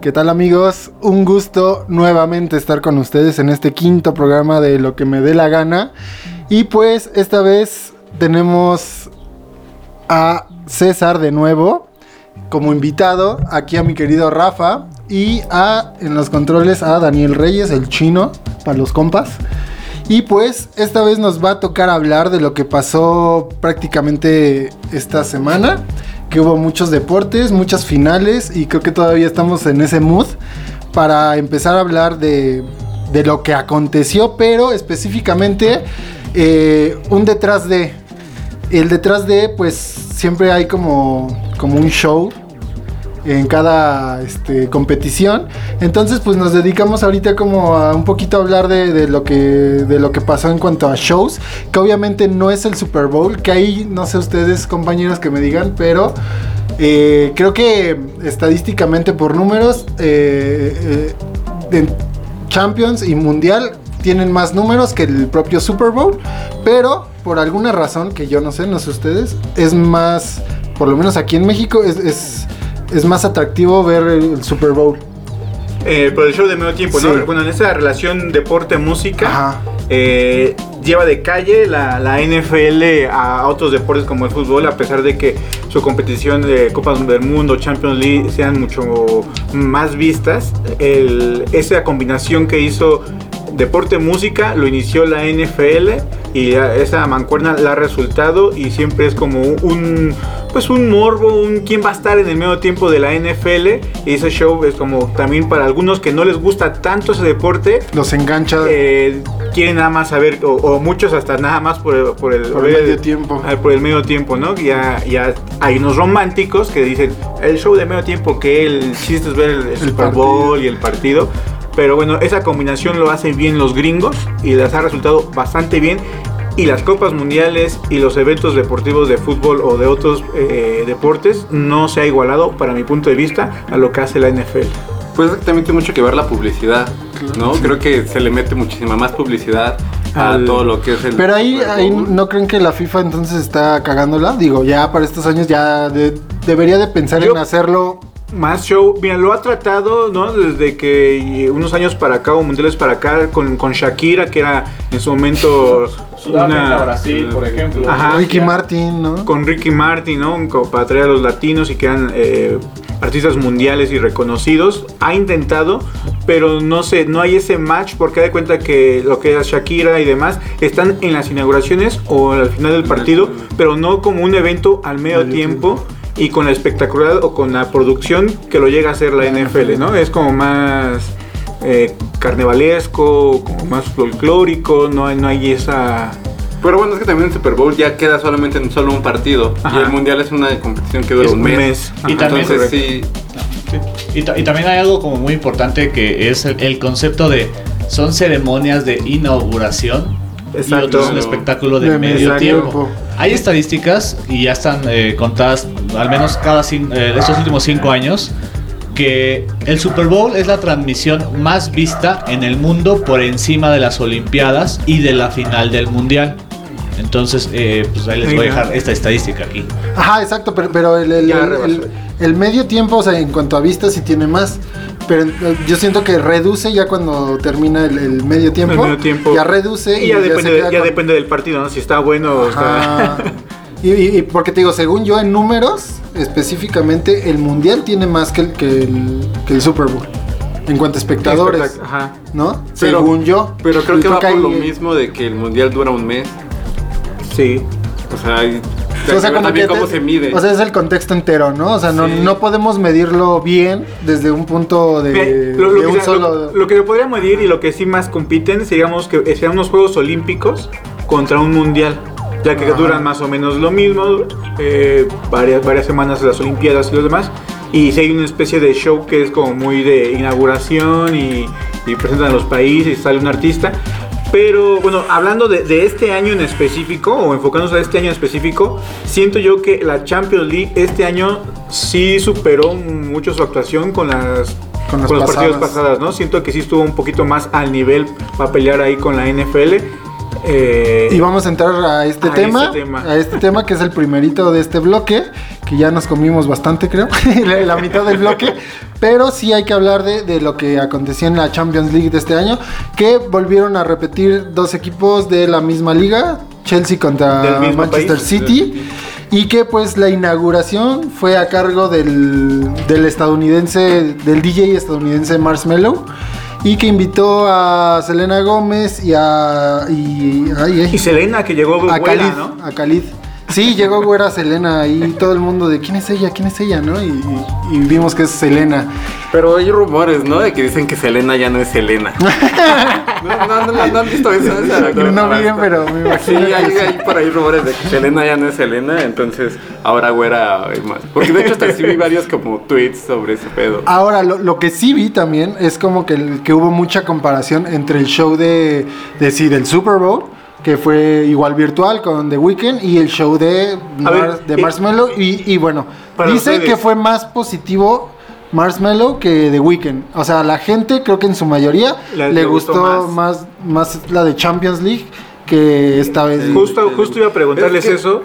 ¿Qué tal amigos? Un gusto nuevamente estar con ustedes en este quinto programa de Lo que me dé la gana. Y pues esta vez tenemos a César de nuevo como invitado, aquí a mi querido Rafa y a en los controles a Daniel Reyes, el chino, para los compas. Y pues esta vez nos va a tocar hablar de lo que pasó prácticamente esta semana que hubo muchos deportes, muchas finales y creo que todavía estamos en ese mood para empezar a hablar de, de lo que aconteció, pero específicamente eh, un detrás de. El detrás de, pues siempre hay como, como un show en cada este, competición. Entonces, pues nos dedicamos ahorita como a un poquito a hablar de, lo que, de lo que pasó en cuanto a shows, que obviamente no es el Super Bowl, que ahí no sé ustedes compañeros que me digan, pero eh, creo que estadísticamente por números, eh, eh Champions y Mundial tienen más números que el propio Super Bowl, pero por alguna razón que yo no sé, no sé ustedes, es más, por lo menos aquí en México, es más atractivo ver el Super Bowl. Eh, por el show de medio tiempo, ¿no? Bueno, en esa relación deporte-música, eh, lleva de calle la, NFL a otros deportes como el fútbol, a pesar de que su competición de Copas del Mundo, Champions League, sean mucho más vistas. esa combinación que hizo deporte-música lo inició la NFL y esa mancuerna la ha resultado y siempre es como un pues un morbo, un quién va a estar en el medio tiempo de la NFL y ese show es como también para algunos que no les gusta tanto ese deporte. Los engancha. Eh, quieren nada más saber, o, muchos hasta nada más por, el, por el, medio tiempo. Ah, por el medio tiempo, ¿no? Ya, ya hay unos románticos que dicen, el show de medio tiempo, que el chiste es ver el, Super Bowl y el partido. Pero bueno, esa combinación lo hacen bien los gringos y les ha resultado bastante bien y las copas mundiales y los eventos deportivos de fútbol o de otros eh, deportes no se ha igualado, para mi punto de vista, a lo que hace la NFL. Pues exactamente mucho que ver la publicidad, ¿no? Creo que se le mete muchísima más publicidad a todo lo que es el. Pero ahí, ahí no creen que la FIFA entonces está cagándola. Digo, ya para estos años ya debería de pensar en hacerlo más show, mira, lo ha tratado, ¿no? Desde que unos años para acá, o mundiales para acá, con, con Shakira, que era en su momento una Brasil, por ejemplo. Ajá, Ricky Martin, ¿no? Con Ricky Martin, ¿no? Para traer a los latinos y que eran eh, artistas mundiales y reconocidos. Ha intentado, pero no sé, no hay ese match porque da de cuenta que lo que es Shakira y demás están en las inauguraciones o al final del partido, pero no como un evento al medio, tiempo y con la espectacularidad o con la producción que lo llega a hacer la NFL, ¿no? Es como más eh, carnavalesco, como más folclórico, no hay, no hay esa... Pero bueno, es que también el Super Bowl ya queda solamente en solo un partido. Y el Mundial es una competición que dura un mes. Y también, sí. Y, también hay algo como muy importante que es el, concepto de... Son ceremonias de inauguración y otro es un espectáculo de, medio tiempo. Hay estadísticas y ya están eh, contadas, al menos cada eh, estos últimos cinco años, que el Super Bowl es la transmisión más vista en el mundo por encima de las Olimpiadas y de la final del Mundial. Entonces, eh, pues ahí les voy a dejar esta estadística aquí. Ajá, exacto, pero, el, el, medio tiempo, o sea, en cuanto a vistas, sí tiene más. Pero eh, yo siento que reduce ya cuando termina el, medio tiempo. medio tiempo. Ya reduce. Y, ya, depende, ya depende del partido, ¿no? Si está bueno o está... y, porque te digo, según yo, en números, específicamente, el mundial tiene más que el, que el, Super Bowl. En cuanto a espectadores. Ajá. ¿No? según yo. Pero creo que va por lo mismo de que el mundial dura un mes. Sí. O sea, o sea, como que cómo se mide. O sea, es el contexto entero, ¿no? O sea, no, no podemos medirlo bien desde un punto de, lo, un solo... Lo, que se podría medir y lo que sí más compiten, digamos que sean unos Juegos Olímpicos contra un Mundial ya que duran más o menos lo mismo, eh, varias, varias semanas las Olimpiadas y los demás. Y si hay una especie de show que es como muy de inauguración y, presentan a los países y sale un artista. Pero bueno, hablando de, este año en específico, o enfocándonos a este año en específico, siento yo que la Champions League este año sí superó mucho su actuación con las con, los partidos pasadas, ¿no? Siento que sí estuvo un poquito más al nivel para pelear ahí con la NFL Eh, y vamos a entrar a este, este tema, a este tema que es el primerito de este bloque, que ya nos comimos bastante creo, la mitad del bloque, pero sí hay que hablar de, lo que aconteció en la Champions League de este año, que volvieron a repetir dos equipos de la misma liga, Chelsea contra Manchester City. Y que pues la inauguración fue a cargo del, del estadounidense, del DJ estadounidense Marshmello y que invitó a Selena Gómez y a. Y, y Selena, que llegó a Khalid, ¿no? A Khalid. Sí, llegó güera Selena y todo el mundo de quién es ella, quién es ella, ¿no? Y, vimos que es Selena. Pero hay rumores, ¿no? De que dicen que Selena ya no es Selena. no, no, no, han visto eso. no bien, pero me imagino. Sí, hay, hay, por ahí rumores de que Selena ya no es Selena, entonces ahora güera más. Porque de hecho hasta sí vi varios como tweets sobre ese pedo. Ahora, lo, lo que sí vi también es como que, que hubo mucha comparación entre el show de, de sí, del Super Bowl que fue igual virtual con The Weeknd y el show de, de Marshmello. Y, bueno, dice que fue más positivo Marshmello que The Weeknd. O sea, la gente creo que en su mayoría le, gustó, más. más. la de Champions League que esta vez. Justo, justo iba a preguntarles eso.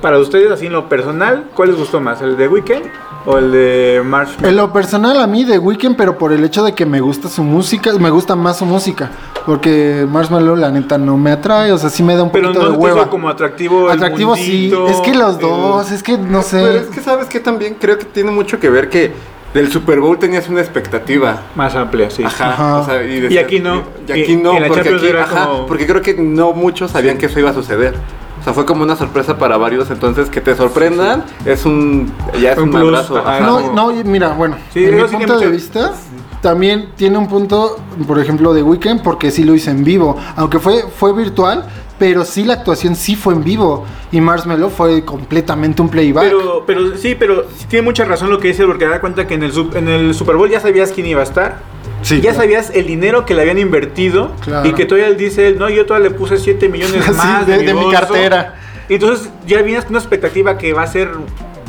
Para ustedes, así en lo personal, ¿cuál les gustó más? ¿El de Weeknd o el de Marshmello? En lo personal a mí de Weeknd, pero por el hecho de que me gusta su música, me gusta más su música. Porque Marshmallow la neta no me atrae, o sea, sí me da un poquito de hueva. Pero como atractivo Atractivo sí, es que los dos, es que no sé. Pero es que sabes que también creo que tiene mucho que ver que del Super Bowl tenías una expectativa más amplia, sí. Ajá. O sea, y, aquí no. Y, aquí no, porque, aquí, ajá, porque creo que no muchos sabían que eso iba a suceder. O sea, fue como una sorpresa para varios, entonces que te sorprendan es un ya es un, abrazo. No, no, mira, bueno, en mi punto de vista también tiene un punto, por ejemplo, de Weekend, porque sí lo hice en vivo. Aunque fue, fue virtual, pero sí la actuación sí fue en vivo. Y Marshmello fue completamente un playback. Pero, pero sí, pero tiene mucha razón lo que dice, porque da cuenta que en el, en el Super Bowl ya sabías quién iba a estar. Sí, ya sabías el dinero que le habían invertido y que todavía él dice, no, yo todavía le puse 7 millones más de, mi, cartera. Y entonces ya vienes con una expectativa que va a ser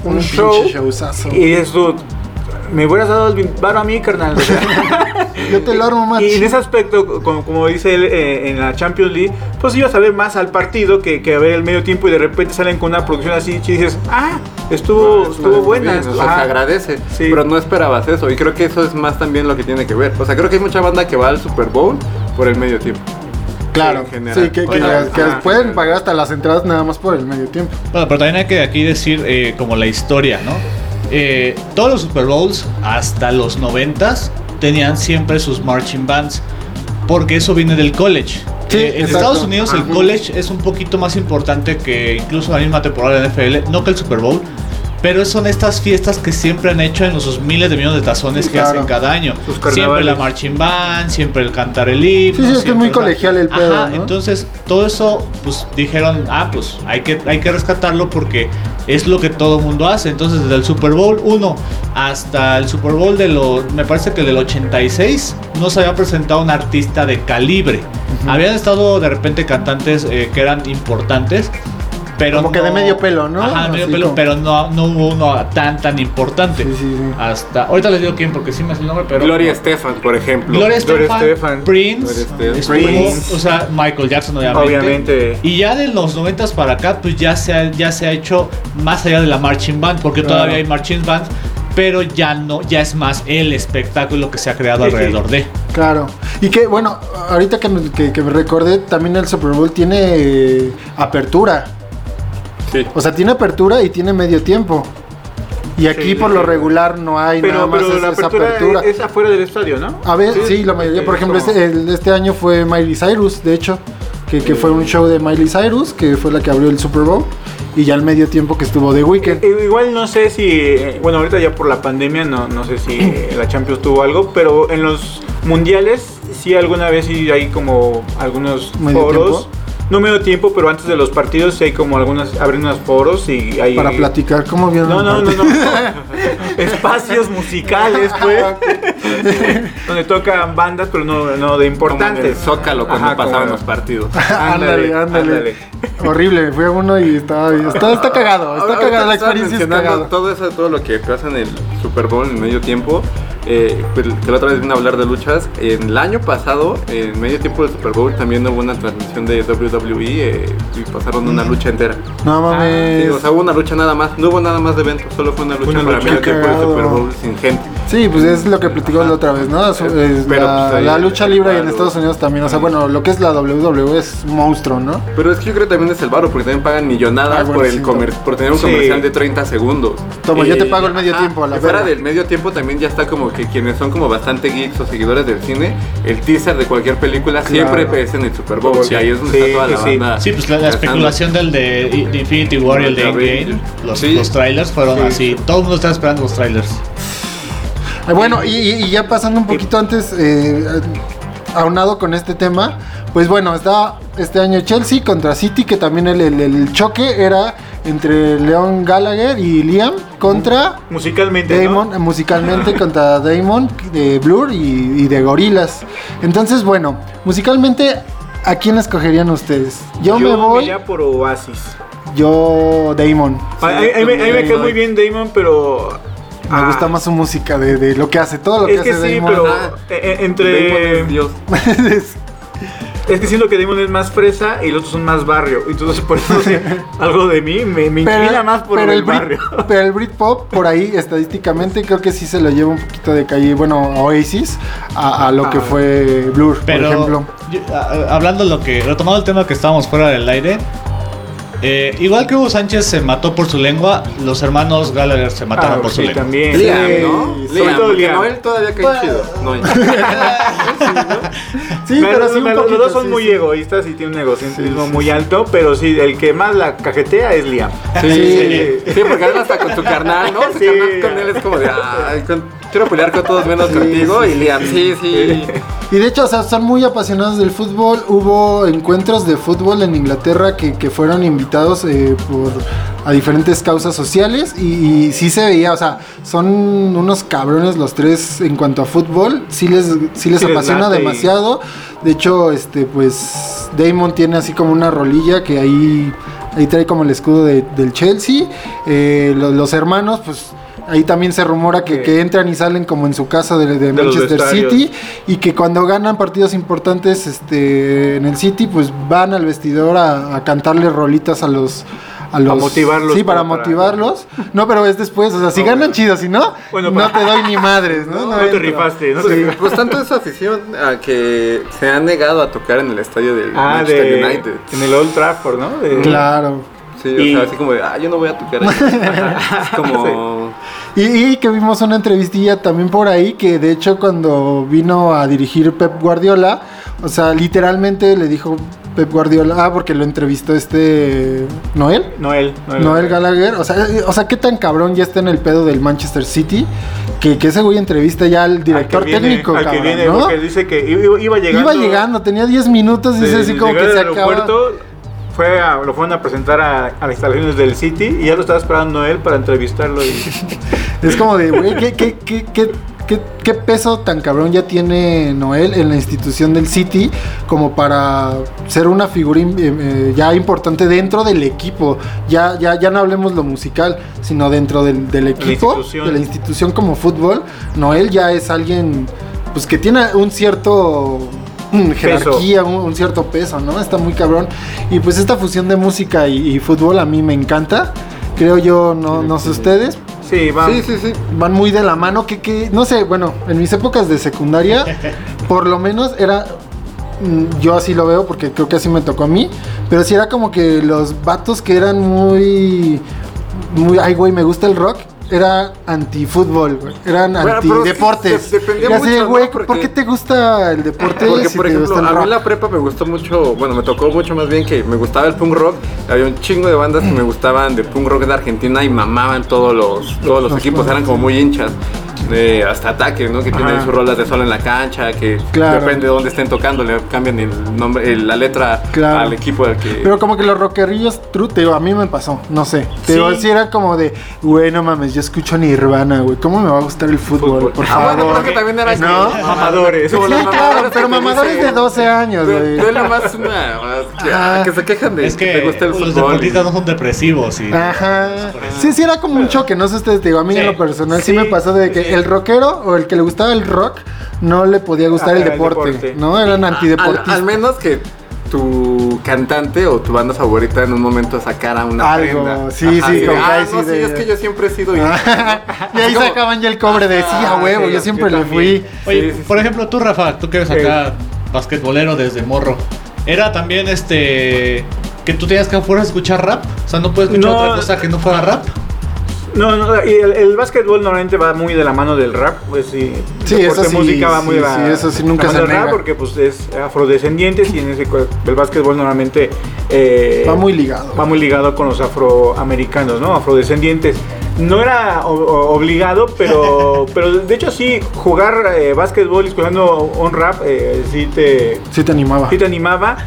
un, show. Y eso me hubieras dado el varo a mí, carnal. Yo te lo armo más. Y en ese aspecto, como, dice él eh, en la Champions League, pues ibas a ver más al partido que, que, a ver el medio tiempo y de repente salen con una producción así y dices, ah, estuvo, estuvo buena. o sea, se agradece. Pero no esperabas eso. Y creo que eso es más también lo que tiene que ver. O sea, creo que hay mucha banda que va al Super Bowl por el medio tiempo. Claro, sí, que, pueden pagar hasta las entradas nada más por el medio tiempo. Bueno, pero también hay que aquí decir eh, como la historia, ¿no? Eh, todos los Super Bowls hasta los 90 tenían siempre sus marching bands, porque eso viene del college. Eh, en Estados Unidos el college es un poquito más importante que incluso la misma temporada de NFL, no que el Super Bowl, pero son estas fiestas que siempre han hecho en los miles de millones de tazones que hacen cada año. Siempre la marching band, siempre el cantar el himno. Sí, sí, es que es muy colegial el pedo. Entonces, todo eso, pues dijeron, ah, pues hay que, hay que rescatarlo porque es lo que todo mundo hace. Entonces, desde el Super Bowl 1 hasta el Super Bowl de los, me parece que del 86, no se había presentado un artista de calibre. Habían estado de repente cantantes eh, que eran importantes, pero como que de medio pelo, ¿no? Ajá, medio pelo, pero no, no hubo uno tan tan importante. Sí, sí, sí. Hasta ahorita les digo quién porque sí me hace el nombre, pero Gloria Estefan, por ejemplo. Gloria Estefan, Prince, Prince, o sea, Michael Jackson obviamente. Obviamente. Y ya de los noventas para acá pues ya se ha, ya se ha hecho más allá de la marching band porque todavía hay marching bands pero ya no, ya es más el espectáculo que se ha creado alrededor de. Claro. Y que, bueno, ahorita que me, que, me recordé, también el Super Bowl tiene eh, apertura. O sea, tiene apertura y tiene medio tiempo. Y aquí por lo regular no hay nada más pero la esa apertura. Es, afuera del estadio, ¿no? A ver, sí, la mayoría. Por ejemplo, este, este, año fue Miley Cyrus, de hecho, que, que, fue un show de Miley Cyrus, que fue la que abrió el Super Bowl. Y ya el medio tiempo que estuvo de Weekend. Igual no sé si, bueno, ahorita ya por la pandemia no, no sé si la Champions tuvo algo, pero en los mundiales sí alguna vez sí hay como algunos foros no me doy tiempo, pero antes de los partidos sí hay como algunas, abren unos foros y hay... Para platicar, ¿cómo viene No, no, no, no, Espacios musicales, pues. donde tocan bandas, pero no, no de importantes. Zócalo cuando pasaban los partidos. ándale, ándale. Horrible, fui a uno y estaba, está, está cagado, está cagado, la experiencia Todo eso, todo lo que pasa en el Super Bowl en medio tiempo eh, pues, que la otra vez vine a hablar de luchas. En el año pasado, en medio tiempo del Super Bowl, también hubo una transmisión de WWE eh, y pasaron una lucha entera. No mames. o sea, hubo una lucha nada más. No hubo nada más de evento, solo fue una lucha para medio tiempo del Super Bowl sin gente. Sí, pues es lo que platicó la otra vez, ¿no? Es, Pero, la, pues, la, lucha libre en Estados Unidos también. O sea, bueno, lo que es la WWE es monstruo, ¿no? Pero es que yo creo que también es el varo, porque también pagan millonadas ah, por, el comer por tener un comercial de 30 segundos. Toma, yo te pago el medio tiempo a la Fuera del medio tiempo también ya está como que quienes son como bastante geeks o seguidores del cine, el teaser de cualquier película siempre es en el Super Bowl. y ahí es donde está toda la banda. Sí, pues la, especulación del de, Infinity War y el de Endgame, los, los trailers fueron así. Todo el mundo está esperando los trailers. Bueno, y, ya pasando un poquito antes, eh, aunado con este tema, pues bueno, está este año Chelsea contra City, que también el, choque era entre Leon Gallagher y Liam contra musicalmente Damon, musicalmente contra Damon de Blur y, de Gorilas. Entonces, bueno, musicalmente, ¿a quién escogerían ustedes? Yo, me voy por Oasis. Yo Damon. a, mí me muy bien Damon, pero me ah. gusta más su música, de, lo que hace, todo lo que, hace sí, pero ah, eh, eh, entre. Es Dios. es que siento que Damon es más fresa y los otros son más barrio. Entonces, por eso algo de mí me, me inclina más por el, barrio. pero el Britpop, por ahí, estadísticamente, creo que sí se lo lleva un poquito de calle, bueno, a Oasis, a, lo que ah. fue Blur, por ejemplo. hablando de lo que. Retomando el tema que estábamos fuera del aire. Eh, igual que Hugo Sánchez se mató por su lengua, los hermanos Gallagher se mataron ah, por su lengua. También. Liam, ¿no? Sí, Liam, porque Noel todavía cae chido. No, sí, pero sí un Los dos son muy egoístas y tienen un egocentrismo muy alto, pero sí, el que más la cajetea es Liam. Sí, sí, sí porque además hasta con tu carnal, ¿no? Sí. carnal con él es como de, ay, quiero pelear con todos menos contigo y Liam, sí, sí. Y de hecho, o sea, son muy apasionados del fútbol. Hubo encuentros de fútbol en Inglaterra que, que fueron invitados eh, por a diferentes causas sociales y, sí se veía, o sea, son unos cabrones los tres en cuanto a fútbol. Sí les, sí les apasiona demasiado. De hecho, este, pues Damon tiene así como una rolilla que ahí, ahí trae como el escudo del Chelsea. Eh, los hermanos, pues Ahí también se rumora que, entran y salen como en su casa de, Manchester City y que cuando ganan partidos importantes este, en el City, pues van al vestidor a, cantarle rolitas a los, a los. motivarlos. Sí, para motivarlos. No, pero es después. O sea, si ganan chido, si no, no te doy ni madres, ¿no? No, te rifaste, ¿no? Pues tanto esa afición a que se han negado a tocar en el estadio del ah, Manchester United. En el Old Trafford, ¿no? Claro. Sí, o sea, así como de, ah, yo no voy a tocar ahí. es como... Y, que vimos una entrevistilla también por ahí, que de hecho cuando vino a dirigir Pep Guardiola, o sea, literalmente le dijo Pep Guardiola, ah, porque lo entrevistó este Noel. Noel. Noel, Gallagher. O sea, o sea, qué tan cabrón ya está en el pedo del Manchester City, que, que ese güey entrevista ya al director técnico, al que viene, ¿no? Porque dice que iba, llegando. Iba llegando, tenía 10 minutos, dice así como que se acaba fue lo fueron a presentar a, las instalaciones del City y ya lo estaba esperando él para entrevistarlo. Y... es como de, güey, ¿qué, qué, qué, qué, peso tan cabrón ya tiene Noel en la institución del City como para ser una figura eh, eh, ya importante dentro del equipo? Ya, ya, ya no hablemos lo musical, sino dentro del, del equipo, de la institución como fútbol. Noel ya es alguien pues que tiene un cierto jerarquía, un, cierto peso, ¿no? Está muy cabrón. Y pues esta fusión de música y, fútbol a mí me encanta. Creo yo, no, no sé ustedes. Sí, van, sí, sí, van muy de la mano. Que, que, no sé, bueno, en mis épocas de secundaria, por lo menos era mm, yo así lo veo porque creo que así me tocó a mí. Pero sí era como que los vatos que eran muy. Muy. Ay, güey, me gusta el rock era antifútbol, güey. Eran antideportes. dependía mucho, güey, ¿por qué te gusta el deporte? Porque, por ejemplo, a mí la prepa me gustó mucho, bueno, me tocó mucho más bien que me gustaba el punk rock. Había un chingo de bandas que me gustaban de punk rock de Argentina y mamaban todos los, todos los equipos, eran como muy hinchas de hasta ataque, ¿no? Que tienen sus rolas de sol en la cancha, que depende de dónde estén tocando, le cambian el nombre, la letra al equipo del que. Pero como que los rockerillos, true, te digo, a mí me pasó, no sé. Te digo, si era como de, güey, no mames, yo escucho Nirvana, güey, ¿cómo me va a gustar el fútbol? Por ah, favor. Bueno, que también era ¿No? mamadores. Sí, claro, pero mamadores de 12 años, güey. Duele más una. que se quejan de es que, te gusta el fútbol. Los deportistas no son depresivos, y. Ajá. Sí, sí, era como un choque, no sé ustedes, digo, a mí en lo personal sí, me pasó de que el rockero o el que le gustaba el rock no le podía gustar el, deporte, ¿no? Eran antideportistas. Al, menos que tu cantante o tu banda favorita en un momento sacara una Algo, sí, sí, con ah, no, sí, es que yo siempre he sido... y ahí sacaban ya el cobre de, sí, a ah, huevo, yo siempre le fui. Oye, por ejemplo, tú, Rafa, tú que eres acá basquetbolero desde morro, ¿era también este... que tú tenías que afuera escuchar rap? O sea, ¿no puedes escuchar otra cosa que no fuera rap? No, no, y el, el, básquetbol normalmente va muy de la mano del rap, pues sí. Sí, eso sí, música va muy de la, sí, eso sí nunca se del rap porque pues es afrodescendientes y en ese el básquetbol normalmente eh, va muy ligado. Va muy ligado con los afroamericanos, ¿no? Afrodescendientes. No era obligado, pero pero de hecho sí jugar eh, básquetbol escuchando un rap eh, sí te sí te animaba. Sí te animaba.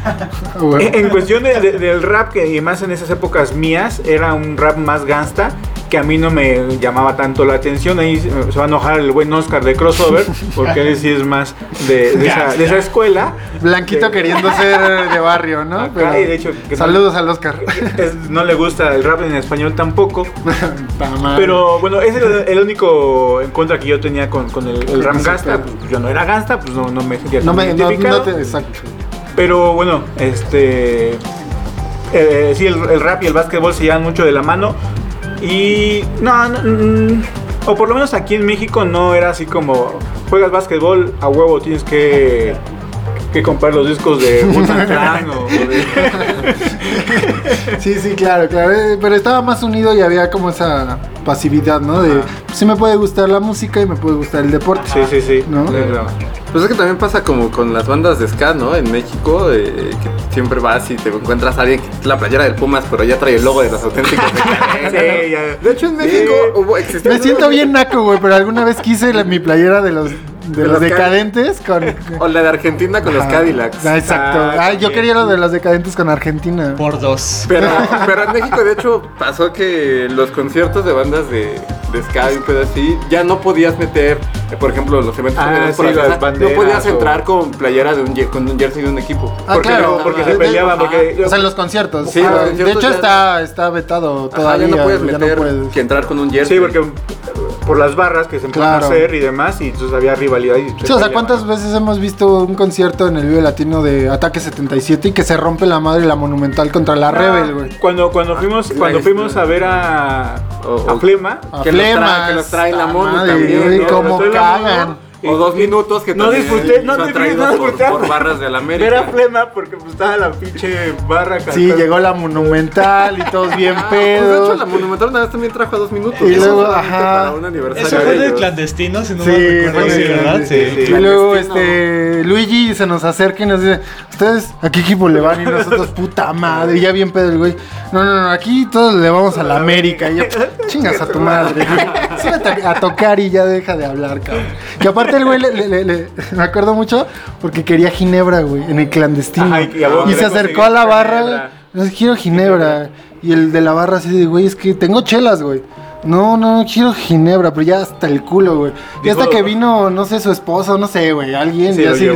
en, cuestión del rap que y más en esas épocas mías era un rap más gangsta que a mí no me llamaba tanto la atención. Ahí se va a enojar el buen Oscar de crossover, porque él sí es más de, esa, escuela. Blanquito queriendo ser de barrio, ¿no? de hecho, saludos al Oscar. no le gusta el rap en español tampoco. pero bueno, ese es el, único en contra que yo tenía con, el, rap gasta pues, yo no era gasta, pues no, me sentía no me, identificado. exacto. Pero bueno, este... Eh, sí, el, el, rap y el básquetbol se llevan mucho de la mano. Y no, mm, o por lo menos aquí en México no era así como juegas básquetbol a huevo, tienes que que comprar los discos de Clan o de... Sí, sí, claro, claro. Eh, pero estaba más unido y había como esa pasividad, ¿no? De pues, sí me puede gustar la música y me puede gustar el deporte. Sí, sí, sí. ¿no? Pues es que también pasa como con las bandas de ska, ¿no? En México, eh, que siempre vas y te encuentras a alguien que es la playera del Pumas, pero ya trae el logo de los auténticos de sí, ya. De hecho, en México hubo, Me siento bien naco, güey, pero alguna vez quise mi playera de los de, los, decadentes con. O la de Argentina con los Cadillacs. Ah, exacto. Ah, yo quería lo de los decadentes con Argentina. Por dos. Pero, pero en México, de hecho, pasó que los conciertos de bandas de, de Ska y un así, ya no podías meter, eh, por ejemplo, los eventos ah, por no podías entrar con playera de un, con un jersey de un equipo. Ah, porque claro. porque se peleaban. Porque, o sea, en los conciertos. Sí, de hecho, está, está vetado todavía. ya no puedes meter que entrar con un jersey. Sí, porque por las barras que se empezaron a hacer y demás, y entonces había rivalidad. Y sí, o sea, ¿cuántas veces hemos visto un concierto en el Vive Latino de Ataque 77 y que se rompe la madre la Monumental contra la Rebel, güey? Cuando, cuando fuimos, cuando fuimos a ver a, a Flema, a que, Flema, que nos trae la mono también. ¿Cómo cagan? O dos minutos que no disfruté, no, disfruté, no por, por, barras de la América. Era flema porque pues, estaba la pinche barra. Sí, llegó la Monumental y todos bien ah, pedos. Pues, de hecho, la Monumental una vez también trajo a dos minutos. Y luego, ajá. Para un aniversario. Eso fue de clandestino, si no sí, me recuerdo, sí, ¿verdad? Sí, sí, Y luego, este, Luigi se nos acerca y nos dice, ¿ustedes a qué equipo le van? Y nosotros, puta madre, y ya bien pedo el güey. No, no, no, aquí todos le vamos a la América. Y yo, chingas a tu madre. A tocar y ya deja de hablar, cabrón. Que aparte el güey le me acuerdo mucho porque quería ginebra, güey, en el clandestino. y, se acercó a la barra, quiero ginebra. Y el de la barra así de, güey, es que tengo chelas, güey. No, no, quiero ginebra, pero ya hasta el culo, güey. Y hasta que vino, no sé, su esposo, no sé, güey, alguien, y así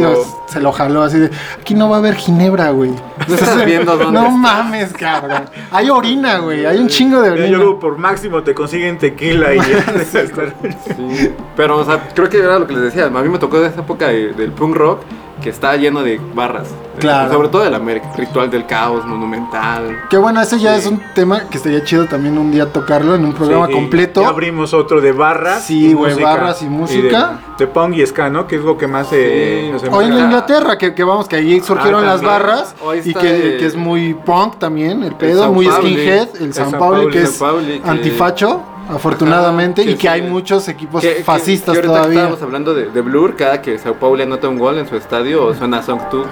se lo jaló, así de, aquí no va a haber ginebra, güey. No estás viendo dónde No mames, cabrón. Hay orina, güey, hay un chingo de orina. Yo creo por máximo te consiguen tequila y ya. sí. Pero, o sea, creo que era lo que les decía, a mí me tocó de esa época del punk rock que está lleno de barras. Claro. Sobre todo del América, Ritual del Caos, Monumental. Qué bueno, ese ya es un tema que estaría chido también un día tocarlo en un programa completo. Ya abrimos otro de barras. Sí, güey, barras y música. de, punk y ska, ¿no? Que es lo que más se. Hoy en Inglaterra, que, que, vamos, que ahí surgieron ah, las barras. Y que, que, es muy punk también, el pedo, muy skinhead. El, San, Paulo, que es antifacho afortunadamente, y que hay muchos equipos fascistas que todavía. Estábamos hablando de, de, Blur, cada que Sao Paulo anota un gol en su estadio suena Song 2.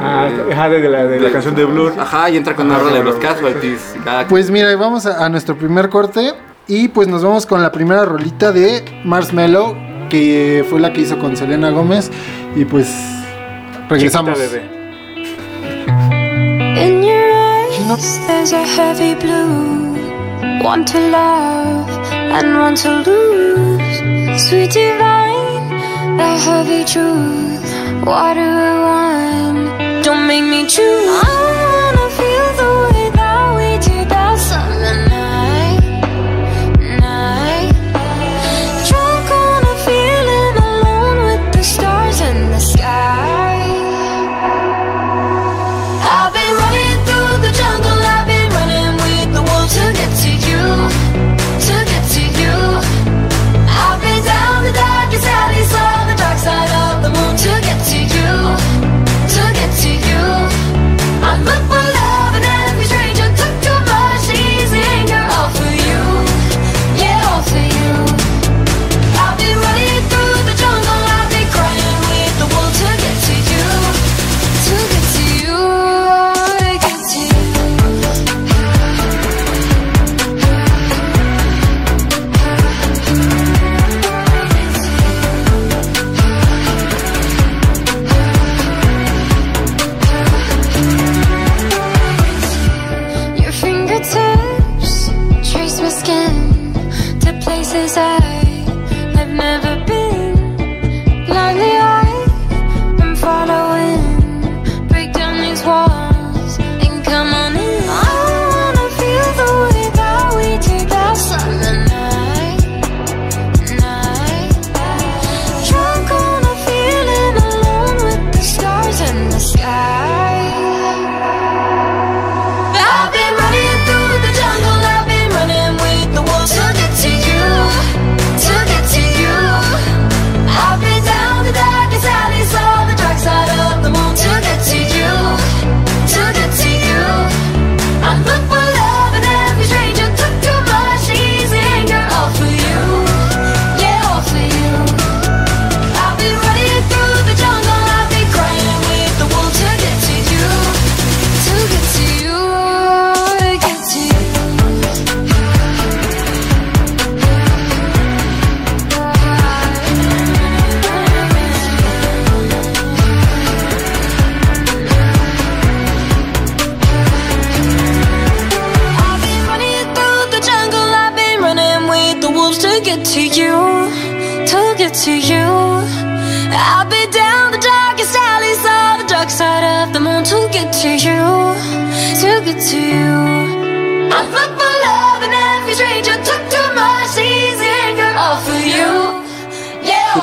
Ah, de, la, de, la, canción de Blur. Ajá, y entra con una rola de los casualties. Pues mira, vamos a, nuestro primer corte y pues nos vamos con la primera rolita de Marshmello, que fue la que hizo con Selena Gómez y pues regresamos. In your eyes, there's a heavy blue. Want to love and want to lose. Sweet divine, the heavy truth. What do I want? Don't make me choose.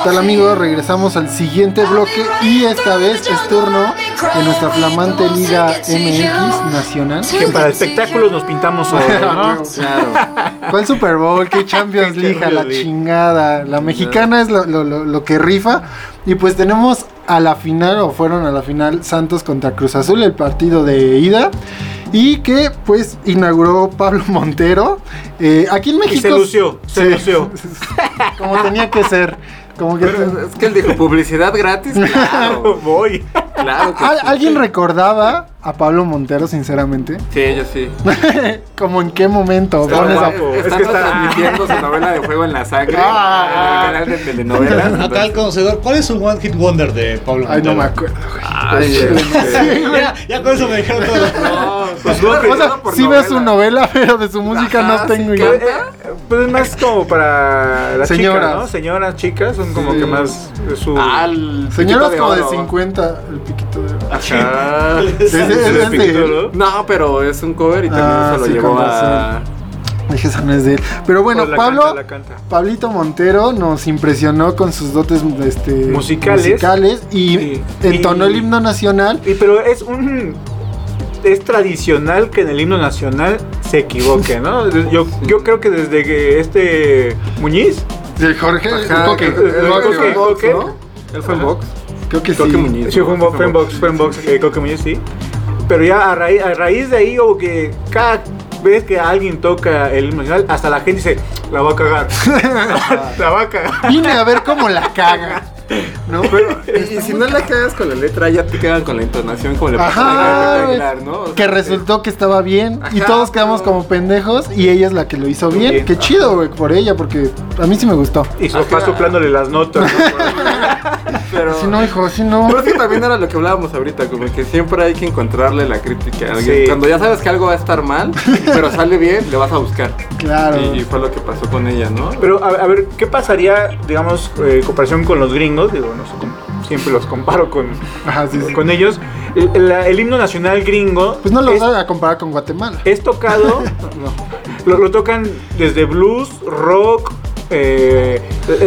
Tal amigos? Regresamos al siguiente bloque y esta vez es turno de nuestra flamante Liga MX Nacional. Que para espectáculos nos pintamos hoy, ¿no? Claro. ¿Cuál Super Bowl? ¿Qué Champions League? La chingada. La mexicana es lo, lo, lo, que rifa. Y pues tenemos a la final, o fueron a la final, Santos contra Cruz Azul, el partido de ida. Y que pues inauguró Pablo Montero. Eh, aquí en México. Y se lució, se lució. Como tenía que ser. Como que es que él dijo publicidad gratis. Claro, voy. Claro que ¿Alguien recordaba a Pablo Montero, sinceramente? Sí, yo sí. ¿Como en qué momento? Pones a... Es que está transmitiendo su novela de Fuego en la Sangre ah, en el canal de telenovelas. Acá el conocedor, ¿cuál es su One Hit Wonder de Pablo Montero? Ay, no me acuerdo. Ay, sí, ya, ya, con eso me dijeron todo. No, pues, o sea, sí veo su novela, pero de su música no tengo idea. Pues es más como para las Señoras. chicas, ¿no? Señoras, chicas, son como que más su... Ah, Señoras como de 50, el piquito de... Ajá. No, pero es un cover y también ah, se lo llevó a. Dije, eso no es de él. Pero bueno, Pablo, Pablito Montero nos impresionó con sus dotes este, musicales. y entonó el himno nacional. Y, pero es un es tradicional que en el himno nacional se equivoque, ¿no? Yo, yo creo que desde que este Muñiz. Jorge, Él fue en box. Creo que sí. Sí, fue en box, fue en box, fue en box, Coque Muñiz, sí. Pero ya a raíz, a raíz de ahí, como que cada vez que alguien toca el himno nacional, hasta la gente dice, la va a cagar. la va a cagar. Vine a ver cómo la caga. ¿No? Pero, y, si no la cagas con la letra, ya te quedan con la entonación como le pasa a ¿no? que resultó que estaba bien y todos quedamos como pendejos y ella es la que lo hizo bien. Qué chido, güey, por ella, porque a mí sí me gustó. Y su papá soplándole las notas. Pero, si no, hijo, si no. Pero es que también era lo que hablábamos ahorita, como que siempre hay que encontrarle la crítica a alguien. Cuando ya sabes que algo va a estar mal, pero sale bien, le vas a buscar. Claro. Y, fue lo que pasó con ella, ¿no? Pero a, ver, ¿qué pasaría, digamos, eh, comparación con los gringos? Digo, no sé, siempre los comparo con, con ellos. El, himno nacional gringo. Pues no lo vas a comparar con Guatemala. Es tocado. no, lo tocan desde blues, rock, eh,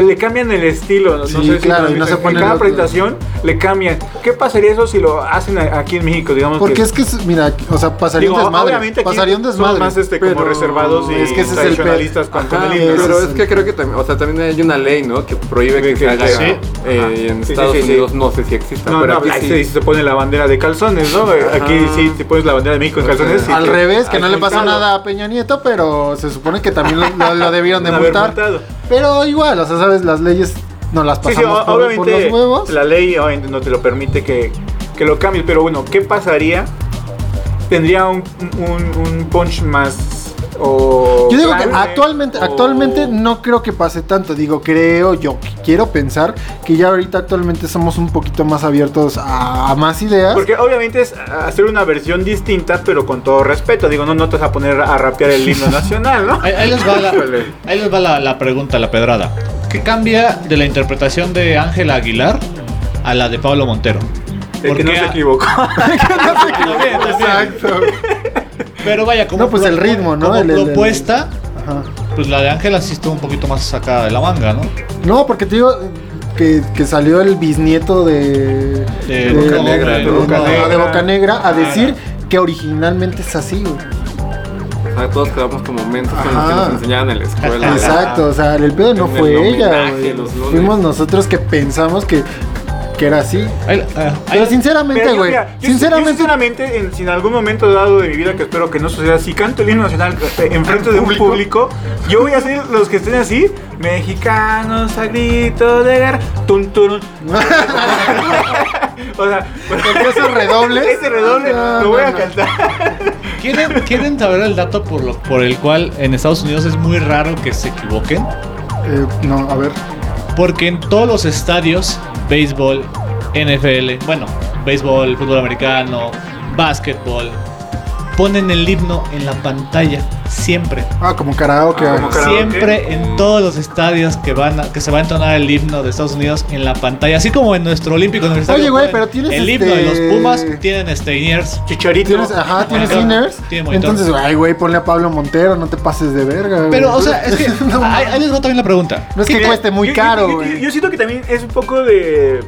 le cambian el estilo. No, sé claro, si no se en cada presentación le cambian. ¿Qué pasaría eso si lo hacen aquí en México? Digamos Porque es que, mira, o sea, pasaría un desmadre. Obviamente pasaría un desmadre. más este, como reservados y es que ese tradicionalistas con, el Pero es que creo que también, o sea, también hay una ley, ¿no? Que prohíbe que, se haga. Eh, en Estados Unidos no sé si existe. No, pero aquí se pone la bandera de calzones, ¿no? Aquí sí te pones la bandera de México en calzones. Al revés, que no le pasa nada a Peña Nieto, pero se supone que también lo debieron de multar. Pero igual, o sea, sabes, las leyes no las pasamos por, obviamente, los huevos. La ley obviamente no te lo permite que, que lo cambies, pero bueno, ¿qué pasaría? Tendría un, un, un punch más yo digo que actualmente, actualmente no creo que pase tanto. Digo, creo yo, quiero pensar que ya ahorita actualmente somos un poquito más abiertos a, más ideas. Porque obviamente es hacer una versión distinta, pero con todo respeto. Digo, no, no te vas a poner a rapear el himno nacional, ¿no? Ahí, les va, la, ahí les va la, pregunta, la pedrada. ¿Qué cambia de la interpretación de Ángela Aguilar a la de Pablo Montero? El que no se equivocó. Exacto. Pero vaya, como no, pues el ritmo, ¿no? Como propuesta, pues la de Ángela sí estuvo un poquito más sacada de la manga, ¿no? No, porque te digo que, que salió el bisnieto de, de, Boca Negra, de, Boca Negra, a decir que originalmente es así, güey. O sea, todos quedamos como momentos con los que nos enseñaban en la escuela. Exacto, o sea, el pedo no fue ella. Fuimos nosotros que pensamos que que era así. Ah, pero sinceramente, güey. Sinceramente, sinceramente en, si en algún momento dado de mi vida, que espero que no suceda, si canto el himno nacional eh, enfrente de un público, yo voy a ser los que estén así, mexicanos a grito de guerra, tun, tun. o sea, ese redoble. Ese redoble lo voy a cantar. ¿Quieren, ¿Quieren saber el dato por, lo, por el cual en Estados Unidos es muy raro que se equivoquen? Eh, no, a ver. Porque en todos los estadios béisbol, NFL, bueno, béisbol, fútbol americano, básquetbol, ponen el himno en la pantalla Siempre. Ah, como karaoke. Ah, Siempre en todos los estadios que van que se va a entonar el himno de Estados Unidos en la pantalla, así como en nuestro Olímpico Universitario. Oye, güey, pero tienes el himno de los este Pumas tienen Steiners, Chicharitos. Ajá, tienes inners. Entonces, ay, güey, ponle a Pablo Montero, no te pases de verga. Pero, o sea, es que ahí, les va también la pregunta. No es que cueste muy caro, güey. Yo, siento que también es un poco de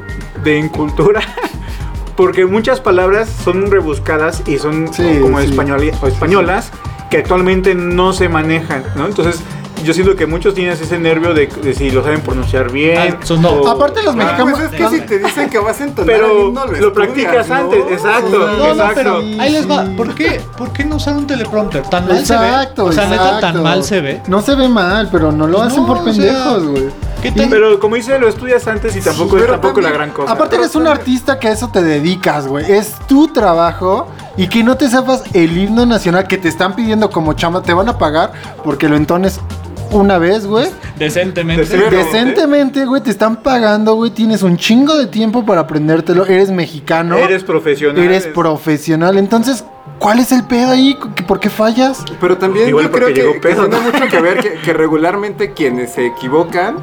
de incultura. Porque muchas palabras son rebuscadas y son como españolas que actualmente no se manejan, ¿no? Entonces, yo siento que muchos tienen ese nervio de, si lo saben pronunciar bien. Ah, Aparte los mexicanos pues es que si te dicen que vas a entonar pero lo, practicas antes, exacto. No, pero ahí les va. ¿Por qué, ¿Por qué no usar un teleprompter? ¿Tan mal se ve? O sea, neta, tan mal se ve. No se ve mal, pero no lo hacen por pendejos, güey. Pero como dice, lo estudias antes y tampoco es tampoco la gran cosa. Aparte eres un artista que a eso te dedicas, güey. Es tu trabajo y que no te sepas el himno nacional que te están pidiendo como chamba, te van a pagar porque lo entones una vez, güey. Decentemente. Decentemente, güey, te están pagando, güey. Tienes un chingo de tiempo para aprendértelo. Eres mexicano. Eres profesional. Eres profesional. Entonces, ¿cuál es el pedo ahí? ¿Por qué fallas? Pero también yo creo que, tiene mucho que ver que, que regularmente quienes se equivocan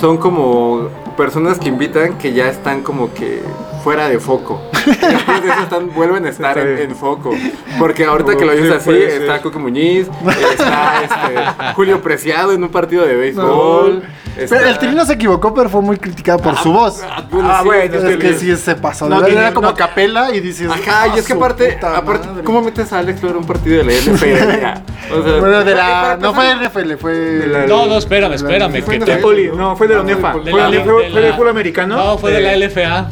son como personas que invitan que ya están como que fuera de foco. Después de eso están, vuelven a estar en, foco. Porque ahorita que lo dices así, está Coque Muñiz, está este, Julio Preciado en un partido de béisbol. El Tri no se equivocó, pero fue muy criticado por su voz. Ah, ah bueno, es que sí se pasó. No, era como capela y dices. Ajá, y es que ah, aparte, aparte ¿cómo metes a Alex Lora un partido de la NFL? o sea, bueno, de la. No fue de NFL, fue. De la, no, no, espérame, espérame. Fue de Poli, no, fue de la UNEFA. ¿Fue del fútbol americano? No, fue de la LFA.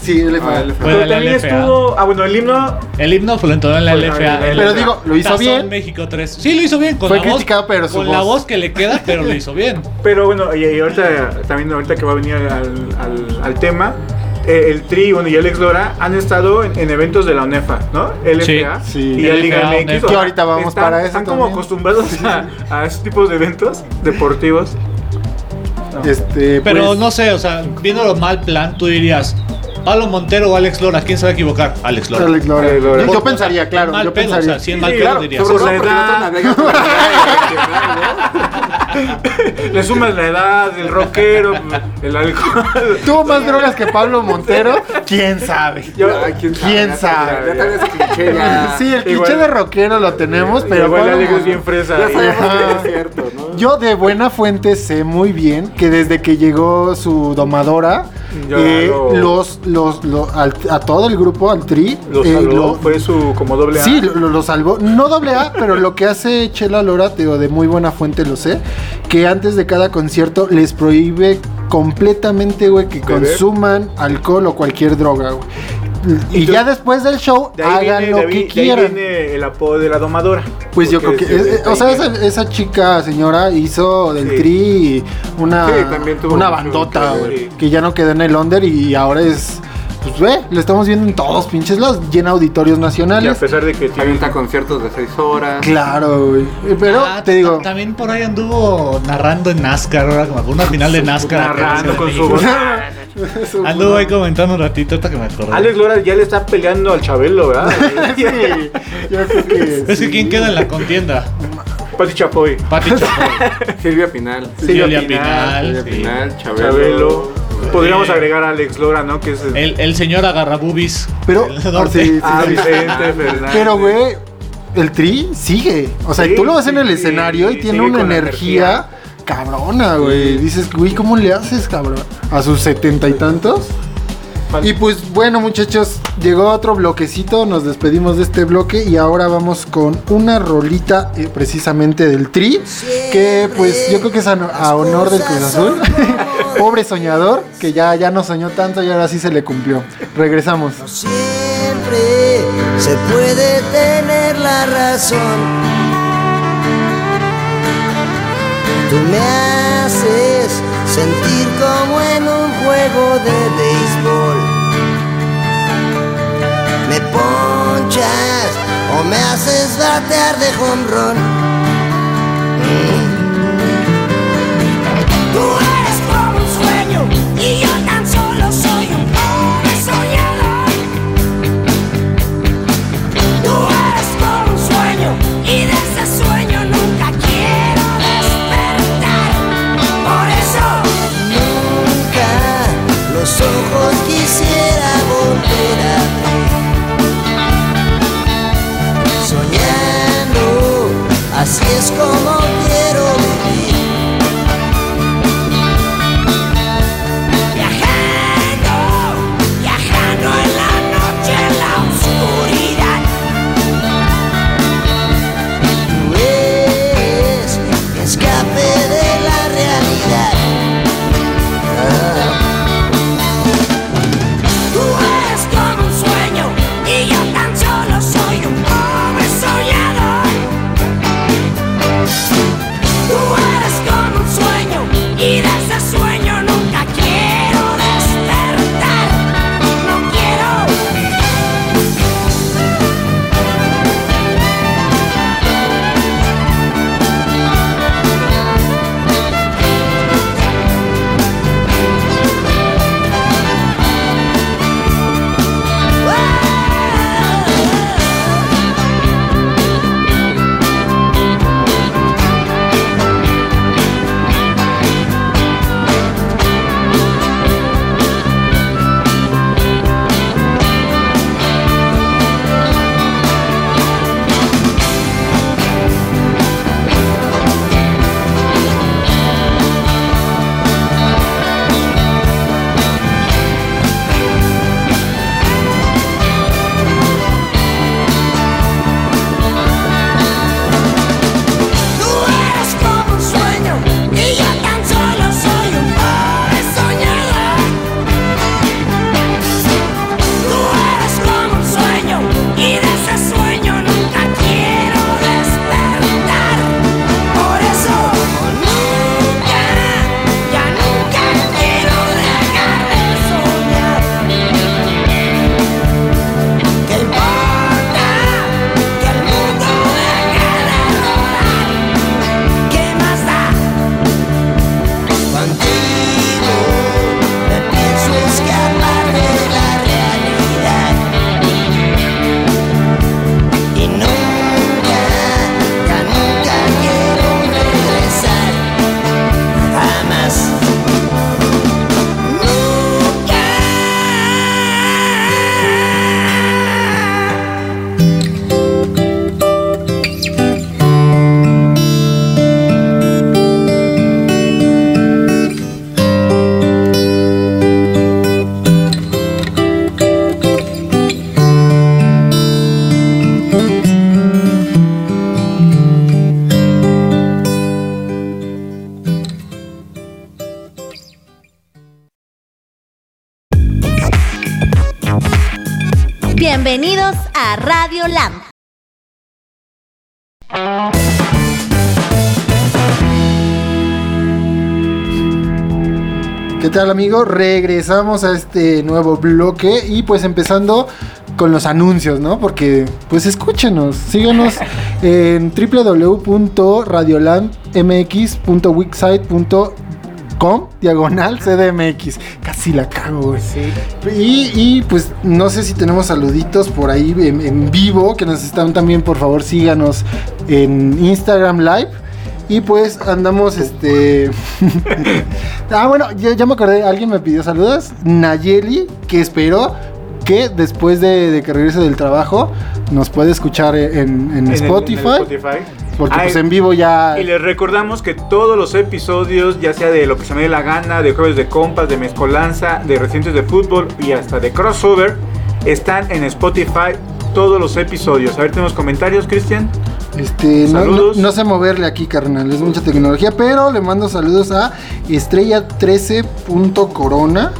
Sí, LFA. Ah, Fue la LFA. Estuvo, ah, bueno, el himno. El himno fue en toda la LFA. Pero digo, lo hizo bien. México 3. Sí, lo hizo bien. Con fue la criticado, voz, pero Con la voz que le queda, pero lo hizo bien. Pero bueno, y, ahorita, también ahorita que va a venir al, al, al tema. Eh, el Tri bueno, y Alex Lora han estado en, eventos de la UNEFA, ¿no? LFA sí, y la Liga MX. Que ahorita vamos para eso. Están como acostumbrados a, a esos tipos de eventos deportivos. Este, Pero pues, no sé, o sea, viéndolo mal plan, tú dirías, Pablo Montero o Alex Lora, ¿quién se va a equivocar? Alex Lora. Alex Lora. Yo pensaría, claro. Mal yo pedo, pensaría. o sea, si es mal pedo, dirías. Sobre la edad. Le sumas la edad, el rockero, el alcohol. ¿Tuvo más drogas que Pablo Montero? ¿Quién sabe? ¿Quién, sabe? Sí, el cliché de rockero lo tenemos, pero igual es bien fresa. Yo de buena fuente sé muy bien que desde que llegó su domadora, eh, los, los, a todo el grupo, al tri, lo eh, salvó, fue su como doble A. Sí, lo, salvó. No doble A, pero lo que hace Chela Lora, digo, de muy buena fuente lo sé, que antes de cada concierto les prohíbe completamente, güey, que consuman alcohol o cualquier droga, güey. Y, ya después del show, hagan lo que quieran. viene el apodo de la domadora. Pues yo creo que. o sea, esa, chica, señora, hizo del tri una, una bandota, güey. Que ya no quedó en el under y ahora es pues ve, lo estamos viendo en todos pinches lados, llena auditorios nacionales. Y a pesar de que tiene conciertos de 6 horas. Claro, güey. Eh, pero ah, te digo. También por ahí anduvo narrando en NASCAR, ahora como una final de NASCAR. Narrando con su voz. Anduvo ahí comentando un ratito hasta que me acordé. Alex Lora ya le está peleando al Chabelo, ¿verdad? sí, yo creo que. Es que quién queda en la contienda. Pati Chapoy. Pati Chapoy. Silvia Pinal. Silvia, Pinal. Silvia Pinal, Chabelo. Podríamos eh, agregar a Alex Lora, ¿no? Que es el, el señor agarrabubis. Pero, ah, sí, sí, ah, Vicente Fernández. Pero, güey, el tri sigue. O sea, tú lo ves en el escenario y tiene una energía, cabrona, güey. Dices, güey, ¿cómo le haces, cabrón? A sus setenta y tantos. Y pues bueno muchachos, llegó otro bloquecito, nos despedimos de este bloque y ahora vamos con una rolita eh, precisamente del Tri, que pues yo creo que es a, honor del Cruz Azul. Pobre soñador, que ya, ya no soñó tanto y ahora sí se le cumplió. Regresamos. siempre se puede tener la razón. Tú me haces sentir como en un juego de béisbol. Me ponchas o me haces batear de jonrón. Mm. Tú eres como un sueño y yo tan solo soy un pobre soñador. Tú eres como un sueño y de ese sueño tus ojos quisiera volver a ver. Soñando, así es como ¿Qué tal amigos? Regresamos a este nuevo bloque y pues empezando con los anuncios, ¿no? Porque pues escúchenos, síganos en www.radiolandmx.wixsite.com diagonal CDMX. Casi la cago, güey. Y, y, pues no sé si tenemos saluditos por ahí en, en vivo que nos están también, por favor, síganos en Instagram Live. Y pues andamos, este. ah, bueno, ya, ya me acordé, alguien me pidió saludos. Nayeli, que espero que después de, de que regrese del trabajo nos puede escuchar en, en En el- Spotify. en el Spotify. Porque Ay, pues en vivo ya. Y les recordamos que todos los episodios, ya sea de lo que se me dé la gana, de jueves de compas, de mezcolanza, de recientes de fútbol y hasta de crossover, están en Spotify todos los episodios. A ver, tenemos comentarios, Cristian. Este, no, no, Saludos. no sé moverle aquí, carnal, es mucha tecnología, pero le mando saludos a Estrella 13. Corona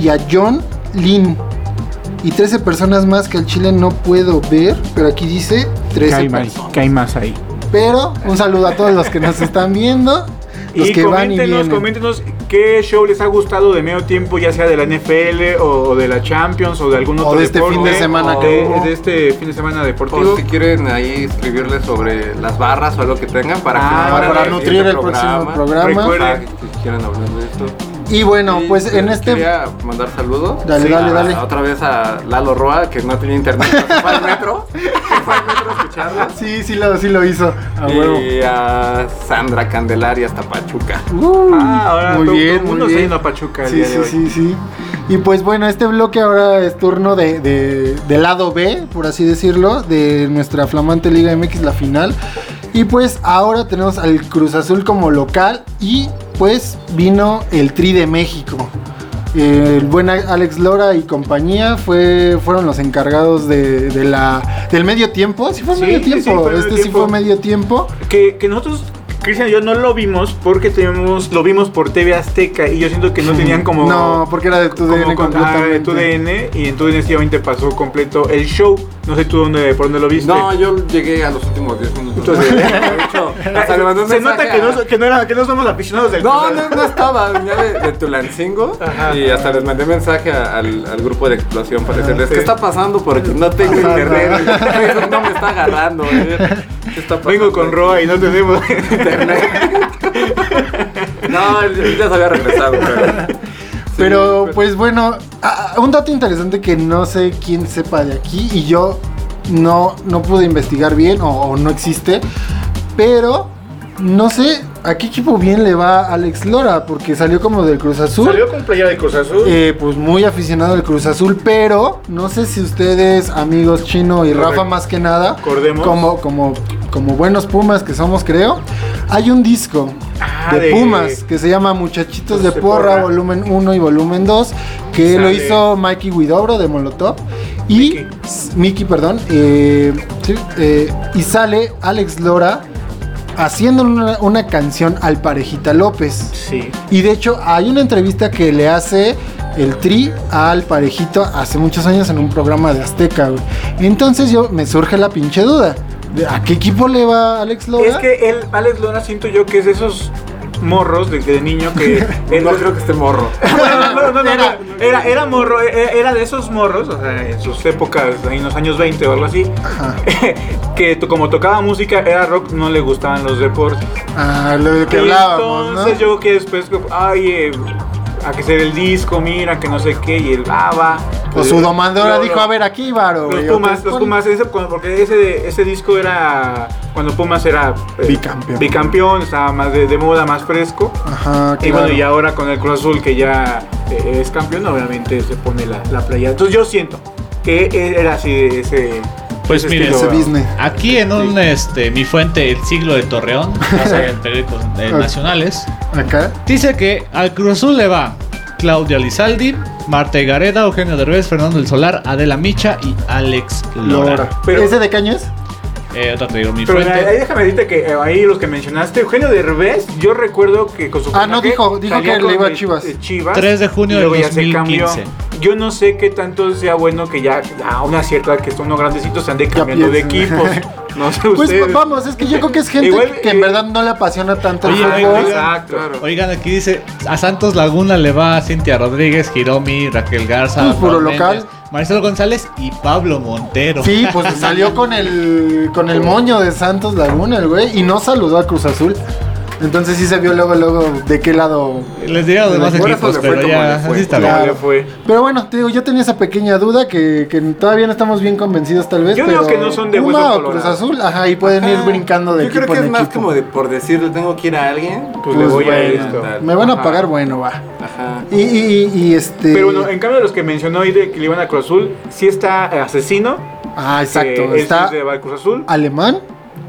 y a John Lin. Y 13 personas más que al chile no puedo ver, pero aquí dice 13 personas. que hay más ahí. Pero un saludo a todos los que nos están viendo, los y que van y coméntenos, coméntenos qué show les ha gustado de medio tiempo, ya sea de la NFL o de la Champions o de algún O otro de este deporte, fin de semana o que de, de este fin de semana deportivo. O si quieren ahí escribirles sobre las barras o algo que tengan para, Ah, que nos para hagan nutrir el próximo programa. Recuerden- Ah, que quieran hablar de esto. Y bueno, pues en este Quería mandar saludos. Dale, dale, a- dale. Otra vez a Lalo Roa, que no tenía internet. se fue al metro. se fue al metro a escucharlo. Sí, sí lo, sí lo hizo. A huevo. y a Sandra Candelaria hasta Pachuca. Uy, Ah, ahora muy todo- bien, todo el mundo muy bien. a Pachuca el Sí, día de sí, hoy. sí, sí. Y pues bueno, este bloque ahora es turno de, de- del lado B, por así decirlo, de nuestra flamante Liga MX, la final. Y pues ahora tenemos al Cruz Azul como local y pues vino el Tri de México. El buen Alex Lora y compañía fue, fueron los encargados de, de la, del medio tiempo. Sí fue Sí, medio sí, tiempo. sí, fue medio este sí fue medio tiempo. Que, que nosotros, Cristian y yo, no lo vimos porque tenemos, lo vimos por TV Azteca y yo siento que no tenían como... No, porque era de tu DN ah, de tu. DN y en tu DN obviamente pasó completo el show. No sé tú dónde, por dónde lo viste. No, yo llegué a los últimos 10 minutos. Entonces- de hecho, hasta le mandé un Se nota que a- no, que, no era, que no somos aficionados del No, no, no estaba, venía de, de Tulancingo Ajá. y hasta les mandé mensaje al, al grupo de explosión para decirles sí. qué está pasando porque no tengo Ajá, internet, no me está agarrando, ¿eh? ¿qué está pasando? Vengo con Roa y no tenemos No, él, él ya se había regresado, pero... Pero pues bueno, un dato interesante que no sé quién sepa de aquí y yo no, no pude investigar bien o, o no existe, pero no sé a qué equipo bien le va Alex Lora porque salió como del Cruz Azul. Salió con playera de Cruz Azul. Eh, pues muy aficionado al Cruz Azul, pero no sé si ustedes, amigos Chino y Correcto. Rafa más que nada, Acordemos. como, como, como buenos Pumas que somos, creo, hay un disco Ah, de, de- Pumas que se llama Muchachitos de de Porra, Porra. volumen 1 y volumen 2, que lo hizo Mikey Widobro de Molotov. Y Mickey. perdón, eh, sí, eh, y sale Alex Lora haciendo una, una canción al Parejita López. Sí. Y de hecho hay una entrevista que le hace el Tri al parejito hace muchos años en un programa de Azteca, güey. Entonces yo me surge la pinche duda. ¿A qué equipo le va Alex Lora? Es que él, Alex Lora, siento yo que es de esos morros de, de niño que. él- No creo que esté morro. Bueno, no, no, no, no, era, era morro, e- era de esos morros, o sea, en sus épocas, en los años 20 o algo así, Ajá. que como tocaba música, era rock, no le gustaban los deportes. Ah, lo que Y hablábamos, entonces ¿no? yo que después, ay, eh, a que ser el disco, mira, que no sé qué, y ah, va. O su domandora Lo- dijo, a ver, aquí, varo, Los. Pumas, ¿o qué los? Pumas, ese- porque ese, ese disco era cuando Pumas era eh, Bicampeón. bicampeón, estaba más de, de moda, más fresco. Ajá, Y bueno, claro. y ahora con el Cruz Azul que ya eh, es campeón, obviamente se pone la, la playa. Entonces yo siento que era así de ese. Pues miren. Aquí en un, este, mi fuente, el siglo de Torreón, en periódicos eh, nacionales, Acá. dice que al Cruz Azul le va Claudia Lizaldi, Marta Gareda, Eugenio Derbez, Fernando del Solar, Adela Micha y Alex Lora. Lora. Pero- ¿Ese de caño es? Eh, otra te digo, mi Pero ahí déjame decirte que eh, ahí los que mencionaste, Eugenio Derbez, yo recuerdo que con su Ah, no, personaje dijo- dijo salía que le con iba a el- Chivas. el Chivas 3 de junio y del luego ya se 2015. cambió. Yo no sé qué tanto sea bueno que ya a una cierta edad que son unos grandecitos se ande cambiando de piensen. equipos. No sé Pues ustedes. vamos, es que yo creo que es gente Igual, que en eh, verdad no le apasiona tanto el Oye, fútbol. oigan, Exacto. Oigan, aquí dice, a Santos Laguna le va a Cintia Rodríguez, Hiromi, Raquel Garza, Pues, puro local. Méndez, Marcelo González y Pablo Montero. Sí, pues salió con el con el moño de Santos Laguna, el güey, y no saludó a Cruz Azul. Entonces sí se vio luego, luego de qué lado. Les diría de más equipos, pero como ya así está ¿Cómo bien. le fue? Pero bueno, te digo, yo tenía esa pequeña duda que, que todavía no estamos bien convencidos tal vez. Yo pero digo que no son de Puma hueso o Cruz. Azul, ajá, y pueden ir brincando de Yo equipo creo que en es más equipo. como de por decirle tengo que ir a alguien. Pues, le voy a esto. tal. Me van a pagar, bueno, va. Ajá. Y, y, y, y este. Pero bueno, en cambio de los que mencionó hoy de que le iban a Cruz Azul, sí está Asesino. Ah, exacto. Está es de Cruz Azul. Alemán,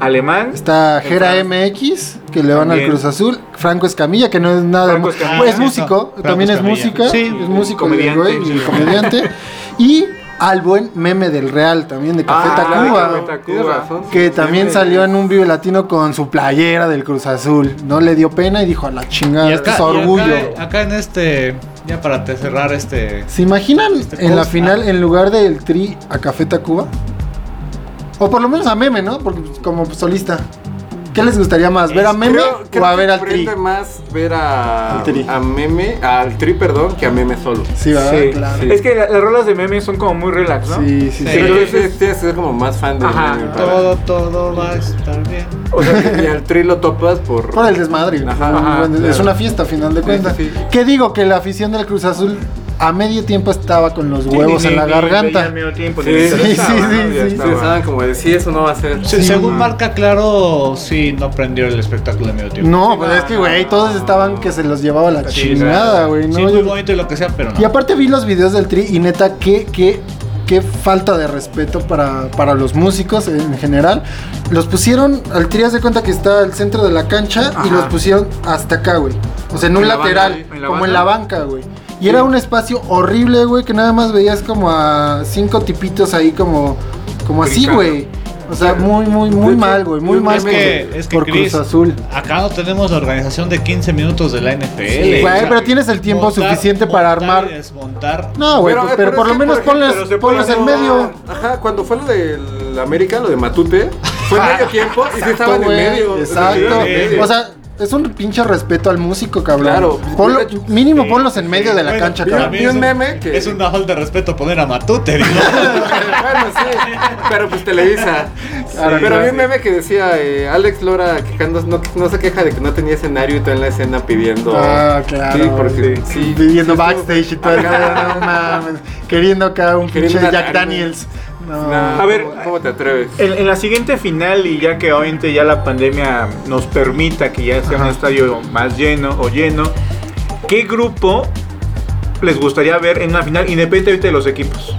Alemán. está Gera. MX, que le van al. Cruz Azul. Franco Escamilla, que no es nada. Franco Escamilla. Pues es Ah, músico, Franco también es música. Sí, es músico, comediante, güey, y sí. comediante. y al buen meme del Real también de Café Ah, Tacuba. Razón. Que también salió en un Vive Latino con su playera del Cruz Azul. No le dio pena y dijo a la chingada. Y acá, es y orgullo. acá, acá en este, ya para te cerrar este... ¿Se imaginan Este en la final ah. en lugar del Tri a Café Tacuba? O por lo menos a Meme, ¿no? Porque pues, como solista. ¿Qué les gustaría más? ¿Ver a Meme Creo- creo o a ver al Tri? más ver a, Al Tri. a Meme, al Tri, perdón, que a Meme solo. Sí, ¿verdad? Sí. Claro. Es que la- las rolas de memes son como muy relax, ¿no? Sí, sí, sí. Sí. Tienes tienes que ser como más fan de Ajá. Meme. para- Todo, todo va a estar bien. O sea, Y al Tri lo topas por... Por el desmadre. Ajá, es claro. una fiesta, a final de Sí, cuentas. sí, sí. ¿Qué digo? Que la afición del Cruz Azul a medio tiempo estaba con los sí, huevos ni- en la ni- garganta. medio tiempo, Sí, sí, sí, sí, sí. Pensaban como de, sí, eso no va a ser. Se- Sí, según marca claro, sí, no prendió el espectáculo de medio tiempo. No, pues es que, güey, todos estaban que se los llevaba la Sí, chingada, güey. sí, No, muy Yo- bonito y lo que sea, pero no. Y aparte vi los videos del Tri y neta, qué, qué qué falta de respeto para, para los músicos en general. Los pusieron, al Trias de cuenta que está al centro de la cancha y los pusieron hasta acá, güey. O sea, en un ¿En la lateral, banca? ¿En la como en la banca, güey. Y era un espacio horrible, güey, que nada más veías como a cinco tipitos ahí como, como así, güey. O sea, muy, muy, muy mal, güey. Muy mal Es por, que, es que por Chris, Cruz Azul. acá no tenemos la organización de 15 minutos de la NFL. Sí, güey, pero tienes el tiempo suficiente para montar armar- y desmontar. No, güey, Pero, pero, eh, pero por lo menos por ejemplo, ponles, se en medio. Ajá, cuando fue lo del América, lo de Matute, fue medio tiempo y sí estaban en medio. Exacto. Sí, en medio. O sea, es un pinche respeto al músico, cabrón. Claro. Ponlo- mínimo Sí, ponlos en medio de la Bueno, cancha, cabrón. vi es un meme que- Es una falta de respeto poner a Matute, digo. bueno, sí, pero pues Televisa. Claro, pero vi un meme que decía eh, Alex Lora quejando, no, no se queja de que no tenía escenario y todo en la escena pidiendo. Ah, claro. Sí, porque sí. Pidiendo sí, backstage y todo. No mames. Queriendo acá un Queriendo pinche Jack. Daniels. No. No, A ver, ¿cómo, cómo te atreves? En, en la siguiente final, y ya que obviamente ya la pandemia nos permita que ya sea un Ajá. estadio más lleno o lleno, ¿qué grupo les gustaría ver en una final independientemente de los equipos?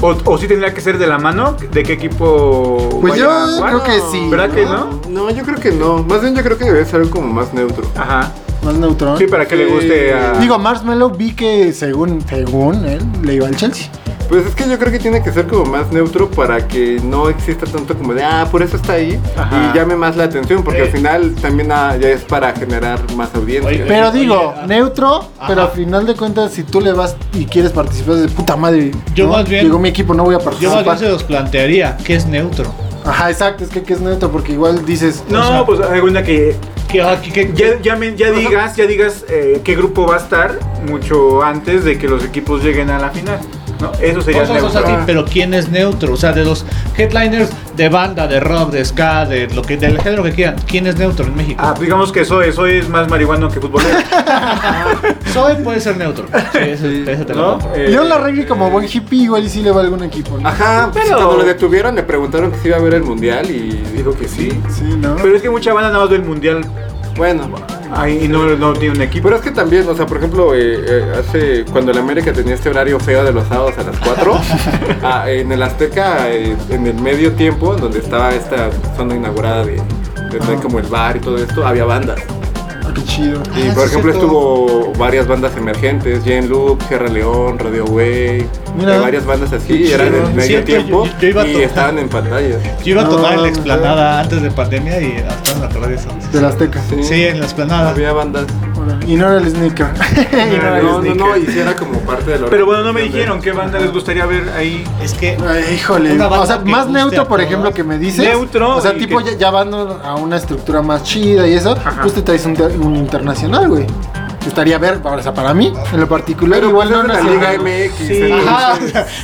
O, o sí tendría que ser de la mano, ¿de qué equipo? Pues vaya yo creo que sí. ¿Verdad que no? No, yo creo que no. Más bien yo creo que debe ser algo como más neutro. Ajá. Más neutrón. Sí, para que le guste a... Digo, Marshmallow vi que según, según él, le iba al Chelsea. Pues es que yo creo que tiene que ser como más neutro para que no exista tanto como de, ah, por eso está ahí Ajá. y llame más la atención, porque Eh. al final también ah, ya es para generar más audiencia. Oye, Pero Oye, digo, ah. neutro, Ajá. pero al final de cuentas, si tú le vas y quieres participar, de puta madre. Yo ¿no? más bien- Digo, mi equipo no voy a Yo participar. más bien se los plantearía, que es neutro. Ajá, exacto, es que, que es neutro, porque igual dices. No, o sea, pues alguna que Que, que- que- ya, ya, me- ya digas, ya digas eh, qué grupo va a estar mucho antes de que los equipos lleguen a la final. ¿No? Eso sería o sea, neutro. sí, pero ¿quién es neutro? O sea, de los headliners de banda, de rock, de ska, de lo que, del género que quieran, ¿quién es neutro en México? Ah, pues digamos que Zoe, Zoe es más marihuano que futbolero. Zoe puede ser neutro. Sí, ese, ese te lo ¿no? compro. Eh, León Larregui como buen hippie, igual y sí le va a algún equipo. ¿no? Ajá, pues Pero- cuando lo detuvieron le preguntaron que si iba a ver el mundial y dijo que sí. Sí, ¿no? Pero es que mucha banda nada más del mundial Bueno, ahí y no, no tiene un equipo. pero es que también, o sea, por ejemplo, eh, eh, hace cuando el América tenía este horario feo de los sábados a las 4, ah, en el Azteca, eh, en el medio tiempo, donde estaba esta zona inaugurada de, como el bar y todo esto, había bandas. Ah, qué chido. Y Ah, por sí, ejemplo cierto. estuvo varias bandas emergentes, Jane Luke, Sierra León, Radio Way, Mira. varias bandas así, eran en medio Cierto, tiempo yo iba a y estaban en pantalla. Yo iba a tocar en No, la explanada antes de pandemia y hasta acordé de eso. De la Azteca. Sí, en la explanada. Había bandas. Y no era el sneaker. Y no era el No, no, sneaker. no, y sí era como parte de la Pero bueno, no me dijeron qué banda les gustaría ver ahí. Es que Ay, híjole. O sea, más neutro, por ejemplo, que me dices. Neutro O sea, y tipo que- ya, ya van a una estructura más chida y eso. Ajá. Pues te traes un, ter- un internacional, güey. Estaría ver, o sea, para mí, en lo particular, Pero igual igual no no la Liga. MX. Sí. Ajá.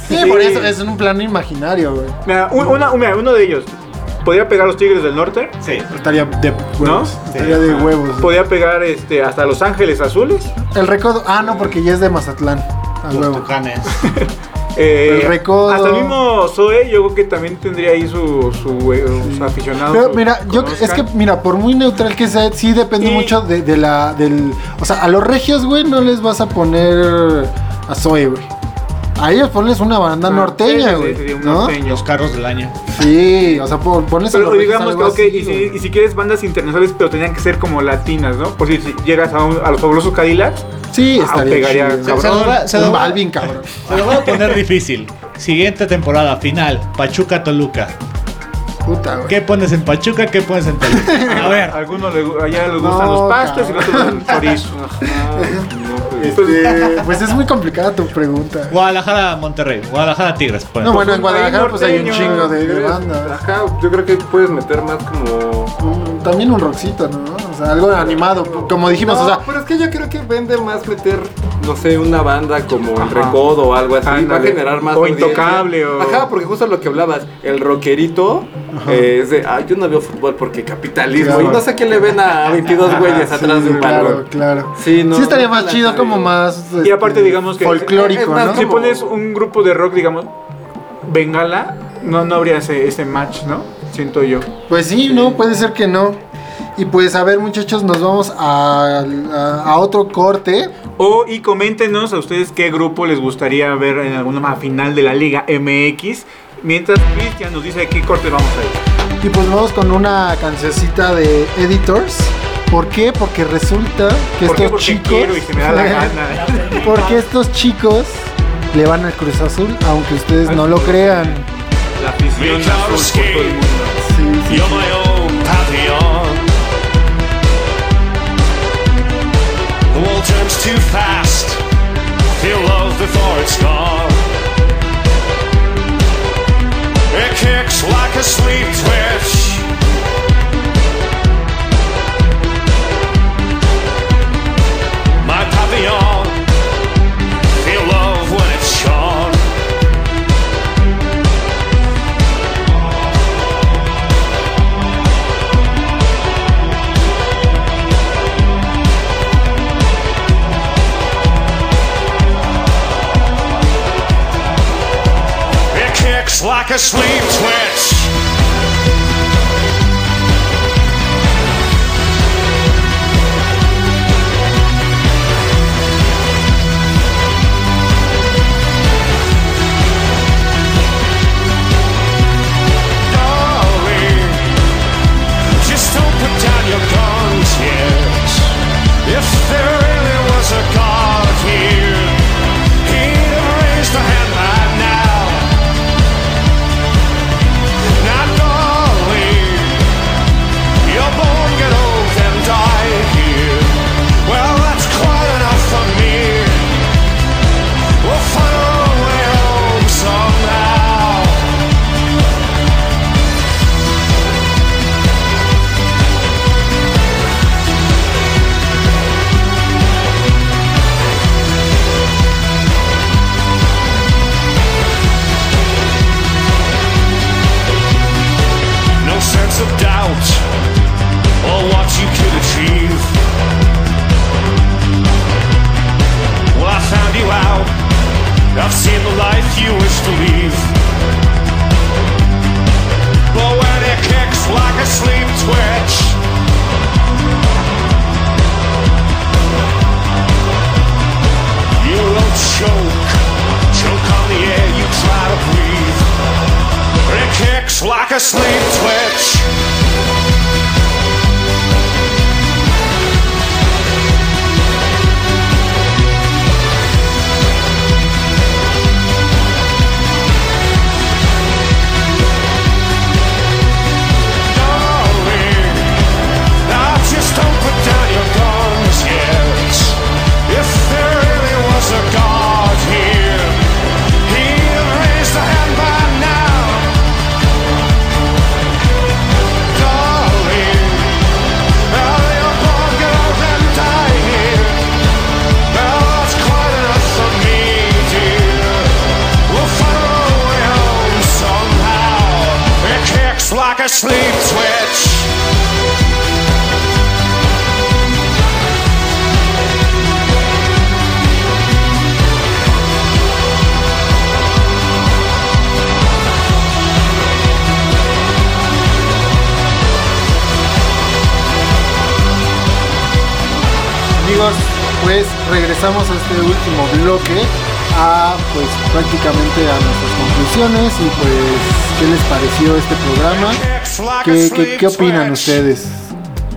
Sí, Sí. por eso es un plan imaginario, güey. Mira, un- una- mira, uno de ellos podría pegar a los Tigres del Norte. sí. Estaría de huevos. ¿No? Estaría de huevos. Podría pegar este, hasta Los Ángeles Azules. El recodo. Ah, no, porque ya es de Mazatlán. A Los huevo. tucanes. Eh, El Recodo. Hasta el mismo Zoe, yo creo que también tendría ahí su, su, eh, sus aficionados. Pero mira, yo conozcan. es que mira, por muy neutral que sea, sí depende Y- mucho de, de la del, o sea, a los regios, güey, no les vas a poner a Zoe, güey. A ellos ponles una banda Ah, norteña, sí, sí, güey, sí, un ¿no? norteño. Los carros del año. Sí, o sea, pon- ponles a Pero digamos que, algo ok, así, y, si, güey. y si quieres bandas internacionales, pero tenían que ser como latinas, ¿no? Por si, si llegas a, un- a los fabulosos Cadillacs, Sí, ah, estaría pegaría cabrón. Se lo va- se lo va- Balvin, cabrón. Se lo voy a poner difícil. Siguiente temporada, final, Pachuca Toluca. Puta, güey. ¿Qué pones en Pachuca? ¿Qué pones en Toluca? A ver. A algunos allá les gustan No, los pastos y nosotros el chorizo. Este, pues es muy complicada tu pregunta. Guadalajara, Monterrey. Guadalajara, Tigres. pues. No, bueno, en Guadalajara pues hay un chingo de, de. Ajá, yo creo que puedes meter más como. También un rockcito, ¿no? O sea, algo animado, como dijimos, No, o sea, pero es que yo creo que vende más meter, no sé, una banda como el. Recodo o algo así. Va a generar más. O audiencia. Intocable, o- Ajá, porque justo lo que hablabas, el rockerito eh, es de, ah, yo no veo fútbol porque capitalismo. Claro. Y no sé qué le ven a 22 güeyes atrás de un claro, balón. claro. Sí, no, sí estaría más chido, como más. Y aparte, este, digamos que- folclórico, más ¿no? Si pones un grupo de rock, digamos, Bengala, no, no habría ese, ese match, ¿no? Siento yo. Pues sí, no, puede ser que no. Y pues a ver muchachos, nos vamos a, a- a otro corte. O y coméntenos a ustedes qué grupo les gustaría ver en alguna final de la Liga MX. Mientras Cristian nos dice qué corte vamos a ir. Y pues vamos con una cancioncita de Editors. ¿Por qué? Porque resulta que ¿Por qué? estos Porque chicos. quiero y se me da la gana. porque estos chicos le van al Cruz Azul, aunque ustedes no lo crean. La afición azul por todo el mundo. You're my own Papillon. The world turns too fast. Feel love before it's gone. It kicks like a sleep twitch. My papillon. Like a sleep twitch. Pues regresamos a este último bloque a pues prácticamente a nuestras conclusiones y pues qué les pareció este programa. ¿Qué, qué, opinan ustedes?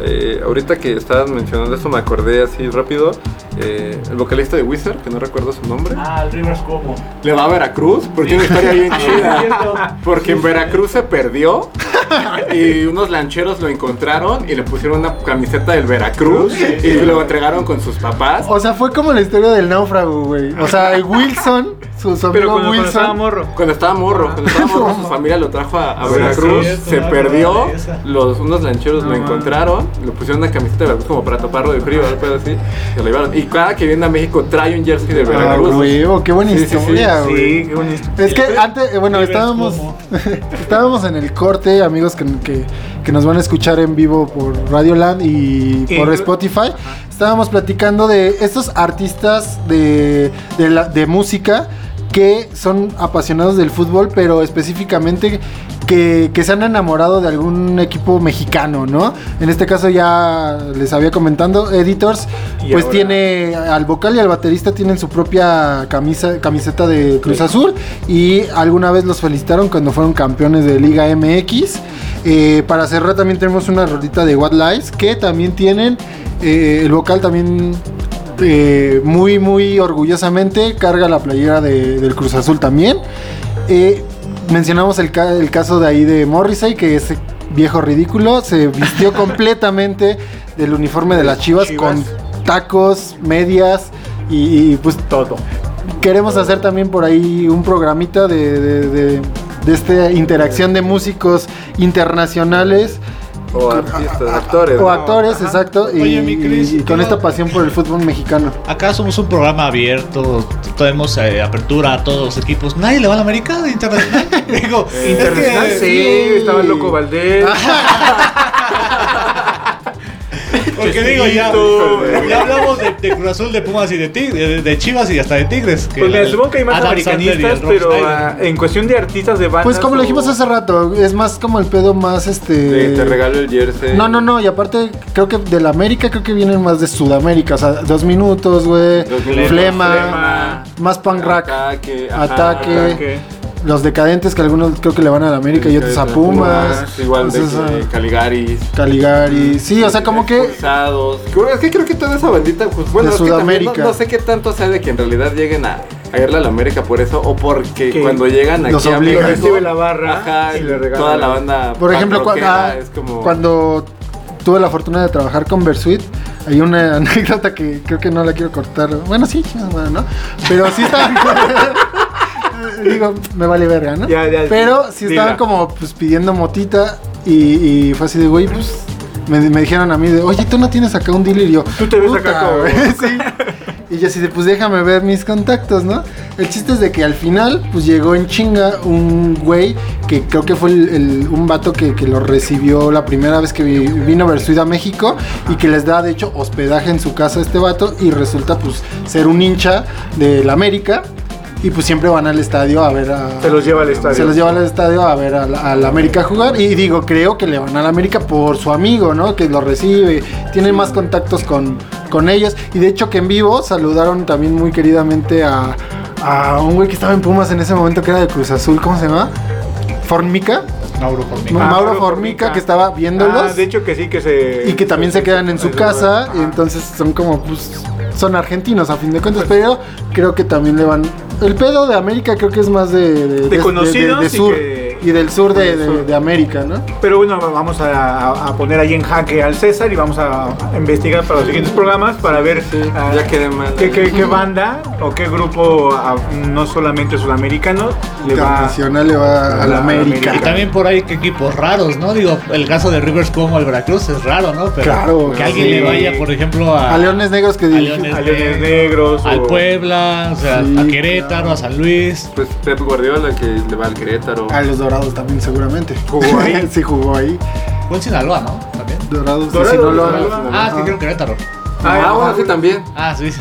Eh, ahorita que estabas mencionando esto me acordé así rápido. eh, el vocalista de Wizard, que no recuerdo su nombre, Ah, el Rivers como. le va a Veracruz porque tiene una historia bien chida. Porque en Veracruz se perdió y unos lancheros lo encontraron y le pusieron una camiseta del Veracruz y lo entregaron con sus papás. O sea, fue como la historia del náufrago, güey. O sea, el Wilson, su, su Pero amigo cuando, cuando estaba Wilson. morro. Cuando estaba morro, cuando estaba morro, su familia lo trajo a, a Sí, Veracruz, se perdió, los, unos lancheros lo encontraron, le pusieron una camiseta de Veracruz como para taparlo de frío, algo así, y lo llevaron. Y cada que viene a México trae un jersey de Ah, Veracruz. güey, oh, qué buena Sí, historia, güey. Sí, qué bonito. Es que antes, eh, bueno, estábamos, estábamos en el corte, amigos que, que, que nos van a escuchar en vivo por Radio Land y Y- por Spotify. Estábamos platicando de estos artistas de, de, la- de música que son apasionados del fútbol, pero específicamente que se han enamorado de algún equipo mexicano, ¿no? En este caso ya les había comentando, Editors, Y pues ahora- tiene al vocal y al baterista tienen su propia camisa, camiseta de Cruz Azul y alguna vez los felicitaron cuando fueron campeones de Liga MX. Eh, para cerrar también tenemos una rolita de What Lies que también tienen eh, el vocal también eh, muy muy orgullosamente carga la playera de- del Cruz Azul también. Eh, mencionamos el, ca- el caso de ahí de Morrissey, que ese viejo ridículo se vistió completamente del uniforme de las Chivas, Chivas. con tacos, medias y, y, pues Todo. queremos hacer también por ahí un programita de, de, de- de esta interacción de músicos internacionales. O artistas, actores. O ¿no? actores, exacto. Y, Oye, mi Cris, y con ¿qué esta pasión por el fútbol mexicano. Acá somos un programa abierto, tenemos eh, apertura a todos los equipos. ¿Nadie le va a la América de internacional? Digo, es Internacional, que- sí, estaba el loco Valdés. Porque digo, ya, ya hablamos de, de Cruz Azul, de Pumas y de, Tig- de, de Chivas y hasta de Tigres. que Pues supongo que hay más americanistas, pero ah, en cuestión de artistas de bandas. Pues como lo dijimos o- hace rato, es más como el pedo más este... De te regalo el jersey. No, no, no, y aparte creo que de la América creo que vienen más de Sudamérica, o sea, dos minutos, güey, flema, Flema. más punk rock, Ataque. ajá, Ataque. Ataque. Los decadentes que algunos creo que le van a la América y otros a Pumas, Igual de entonces, que ah, Caligaris. Caligari, sí, o sea, como que Es que creo que toda esa bandita, pues bueno, De es que también Sudamérica. no, no sé qué tanto sea de que en realidad lleguen a, a irle a la América por eso o porque Que cuando llegan aquí los a obligan. México, Recibe la barra ajá, y le regala toda la banda por ejemplo, cuando, ah, es como cuando tuve la fortuna de trabajar con Versuit, hay una anécdota que creo que no la quiero cortar. Bueno, sí, bueno, ¿no? Pero sí estaban. Digo, me vale verga, ¿no? Ya, ya, Pero sí dila. estaban como pues pidiendo motita y, y fue así de, güey, pues. Me, me dijeron a mí de, oye, tú no tienes acá un dealer y yo. Tú te ves acá "Puta, como- güey", sí. Y yo así de, pues déjame ver mis contactos, ¿no? El chiste es de que al final, pues llegó en chinga un güey que creo que fue el- el- un vato que, que lo recibió la primera vez que vi- vino Versuit a México y que les da, de hecho, hospedaje en su casa a este vato y resulta, pues, ser un hincha de la América. Y pues siempre van al estadio a ver a... Se los lleva al estadio. Se los lleva al estadio a ver a la, a la América jugar. Y digo, creo que le van a la América por su amigo, ¿no? Que lo recibe. Tiene más contactos con, con ellos. Y de hecho que en vivo saludaron también muy queridamente a, a un güey que estaba en Pumas en ese momento que era de Cruz Azul. ¿Cómo se llama? Formica. Mauro Formica. Ma- Ah, Mauro Formica, que estaba viéndolos. Ah, de hecho que sí que se. y que también se quedan en su casa. Y entonces son como, pues, son argentinos a fin de cuentas. Pero creo que también le van... El pedo de América creo que es más de... De, conocidos de y sur. que- y del sur de, de- América, ¿no? Pero bueno, vamos a, a poner ahí en jaque al César y vamos a, a investigar para los siguientes programas para ver ah, ya quedé mal. qué, qué- qué banda o qué grupo, ah, no solamente sudamericano, le va Internacional le va a la América. Y también por ahí que equipos raros, ¿no? Digo, el caso de Rivers como el Veracruz es raro, ¿no? Pero Claro, que alguien sí. le vaya, por ejemplo, a, A Leones Negros que a Leones, a Leones Negros. al o- Puebla, o sea, Sí, a Querétaro, a San Luis. Pues Pep Guardiola que le va al Querétaro. A los Dorados también seguramente. Jugó ahí. sí, jugó ahí. Fue en Sinaloa, ¿no? También. Dorados, de Sinaloa. Ah, sí, creo Querétaro. Ah, bueno, sí también. Ah, sí.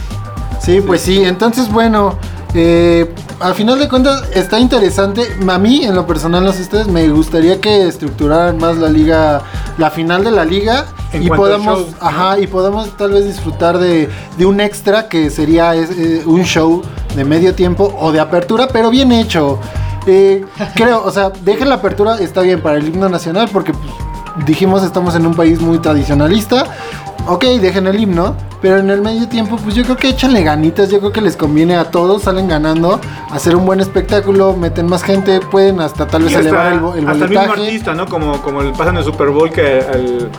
Sí, pues sí. Entonces, bueno, eh, al final de cuentas está interesante. A mí, en lo personal, no sé ustedes, me gustaría que estructuraran más la liga, la final de la liga. En y podamos, show, ¿no? ajá, y podamos tal vez disfrutar de, de un extra que sería es, eh, un show de medio tiempo o de apertura, pero bien hecho. Eh, creo, o sea, dejen la apertura, está bien para el himno nacional, porque pues, dijimos estamos en un país muy tradicionalista. Ok, dejen el himno, pero en el medio tiempo, pues yo creo que échanle ganitas, yo creo que les conviene a todos, salen ganando, hacer un buen espectáculo, meten más gente, pueden hasta tal vez hasta, elevar el, el hasta el mismo artista, ¿no? Como, como el pasan el Super Bowl que al,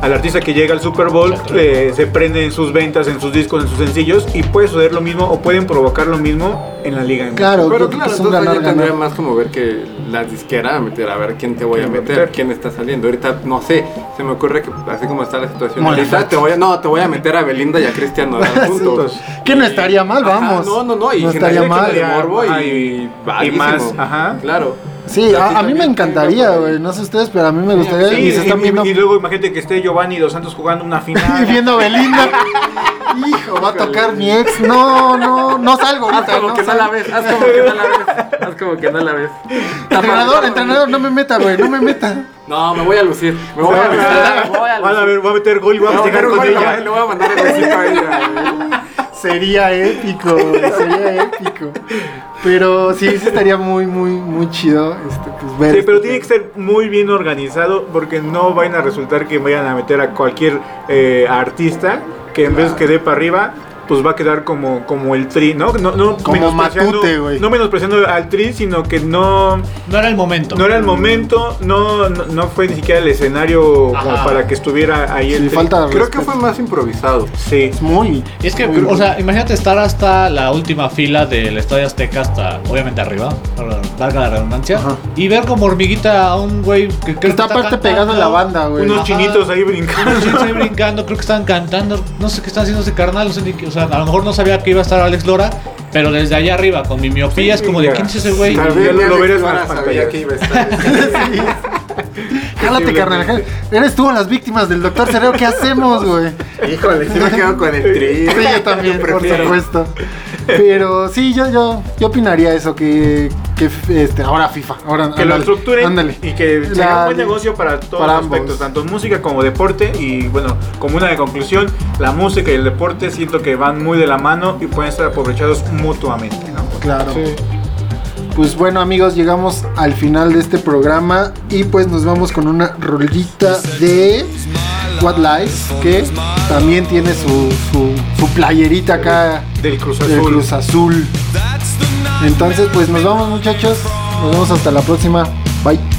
al artista que llega al Super Bowl eh, se prende en sus ventas, en sus discos, en sus sencillos y puede suceder lo mismo o pueden provocar lo mismo en la liga. Claro, Pero claro, que es un entonces ganar, tendría más como ver que la disquera a meter, a ver quién te voy a ¿Quién va a meter, meter? quién está saliendo. Ahorita, no sé, se me ocurre que así como está la situación ahorita, te voy a, no, te voy a meter a Belinda y a Cristian Nodal juntos. Que no estaría mal, Ajá, vamos. no, no, no, y no estaría mal. morbo y, Ajá, y- vaguísimo. y más, ajá. Claro. Sí, a, a mí me encantaría, güey. No sé ustedes, pero a mí me gustaría. Sí, y se están y- viendo. y luego imagínate que esté Giovanni Dos Santos jugando una y final. viendo a Belinda. Hijo, va a tocar mi ex. No, no, no salgo Haz ahorita. como no que no salgo. la ves, haz como que no la ves. Haz como que no la ves. Entrenador, entrenador, no me meta, güey, no me meta. No, me voy a lucir. Me voy a lucir. Me voy a Van a lucir. ver, voy a meter gol y voy a a festejar con gol, ella. Le voy a mandar el besito a ella. Sería épico, sería épico. Pero sí, sí estaría muy, muy, muy chido este, pues, ver. Sí, este pero tiene que ser muy bien organizado porque no vayan a resultar que vayan a meter a cualquier eh, artista que en vez que dé para arriba, pues va a quedar como, como el tri, ¿no? no, no Como menospreciando- Matute, güey. No menospreciando al tri, sino que no, No era el momento. no era el momento, no, no, no fue ni siquiera el escenario como para que estuviera ahí el Sí, tri. falta Creo respeto. que fue más improvisado. Sí. muy. Es que, muy o sea, imagínate estar hasta la última fila del Estadio Azteca, hasta obviamente arriba, para- valga la redundancia, Ajá. y ver como hormiguita a un güey que creo que Está aparte pegado en la banda, güey. Unos Ajá. chinitos ahí brincando. Unos chinitos ahí brincando, creo que estaban cantando, no sé qué están haciendo ese carnal, no sé ni qué, o sea, a lo mejor no sabía que iba a estar Alex Lora, pero desde allá arriba, con mi miopía, es como de quién es ese güey. Tal vez lo- que iba a estar. Jálate, carnal. jálate. Eres tú las víctimas del doctor Cereo. ¿Qué hacemos, güey? Híjole, sí me quedo con el. Sí, yo también, por supuesto. Pero sí, yo, yo, yo opinaría eso, que, que este, ahora FIFA, ahora que lo estructuren ándale. y que sea La- un buen negocio para todos para los aspectos, ambos. tanto música como deporte. Y bueno, como una de conclusión, la música y el deporte siento que van muy de la mano y pueden estar aprovechados mutuamente. ¿no? Claro. Pues bueno amigos, llegamos al final de este programa y pues nos vamos con una rolita de What Lies, que también tiene su, su, su playerita acá Del Cruz del. Cruz Azul. Entonces pues nos vamos muchachos, nos vemos hasta la próxima, bye.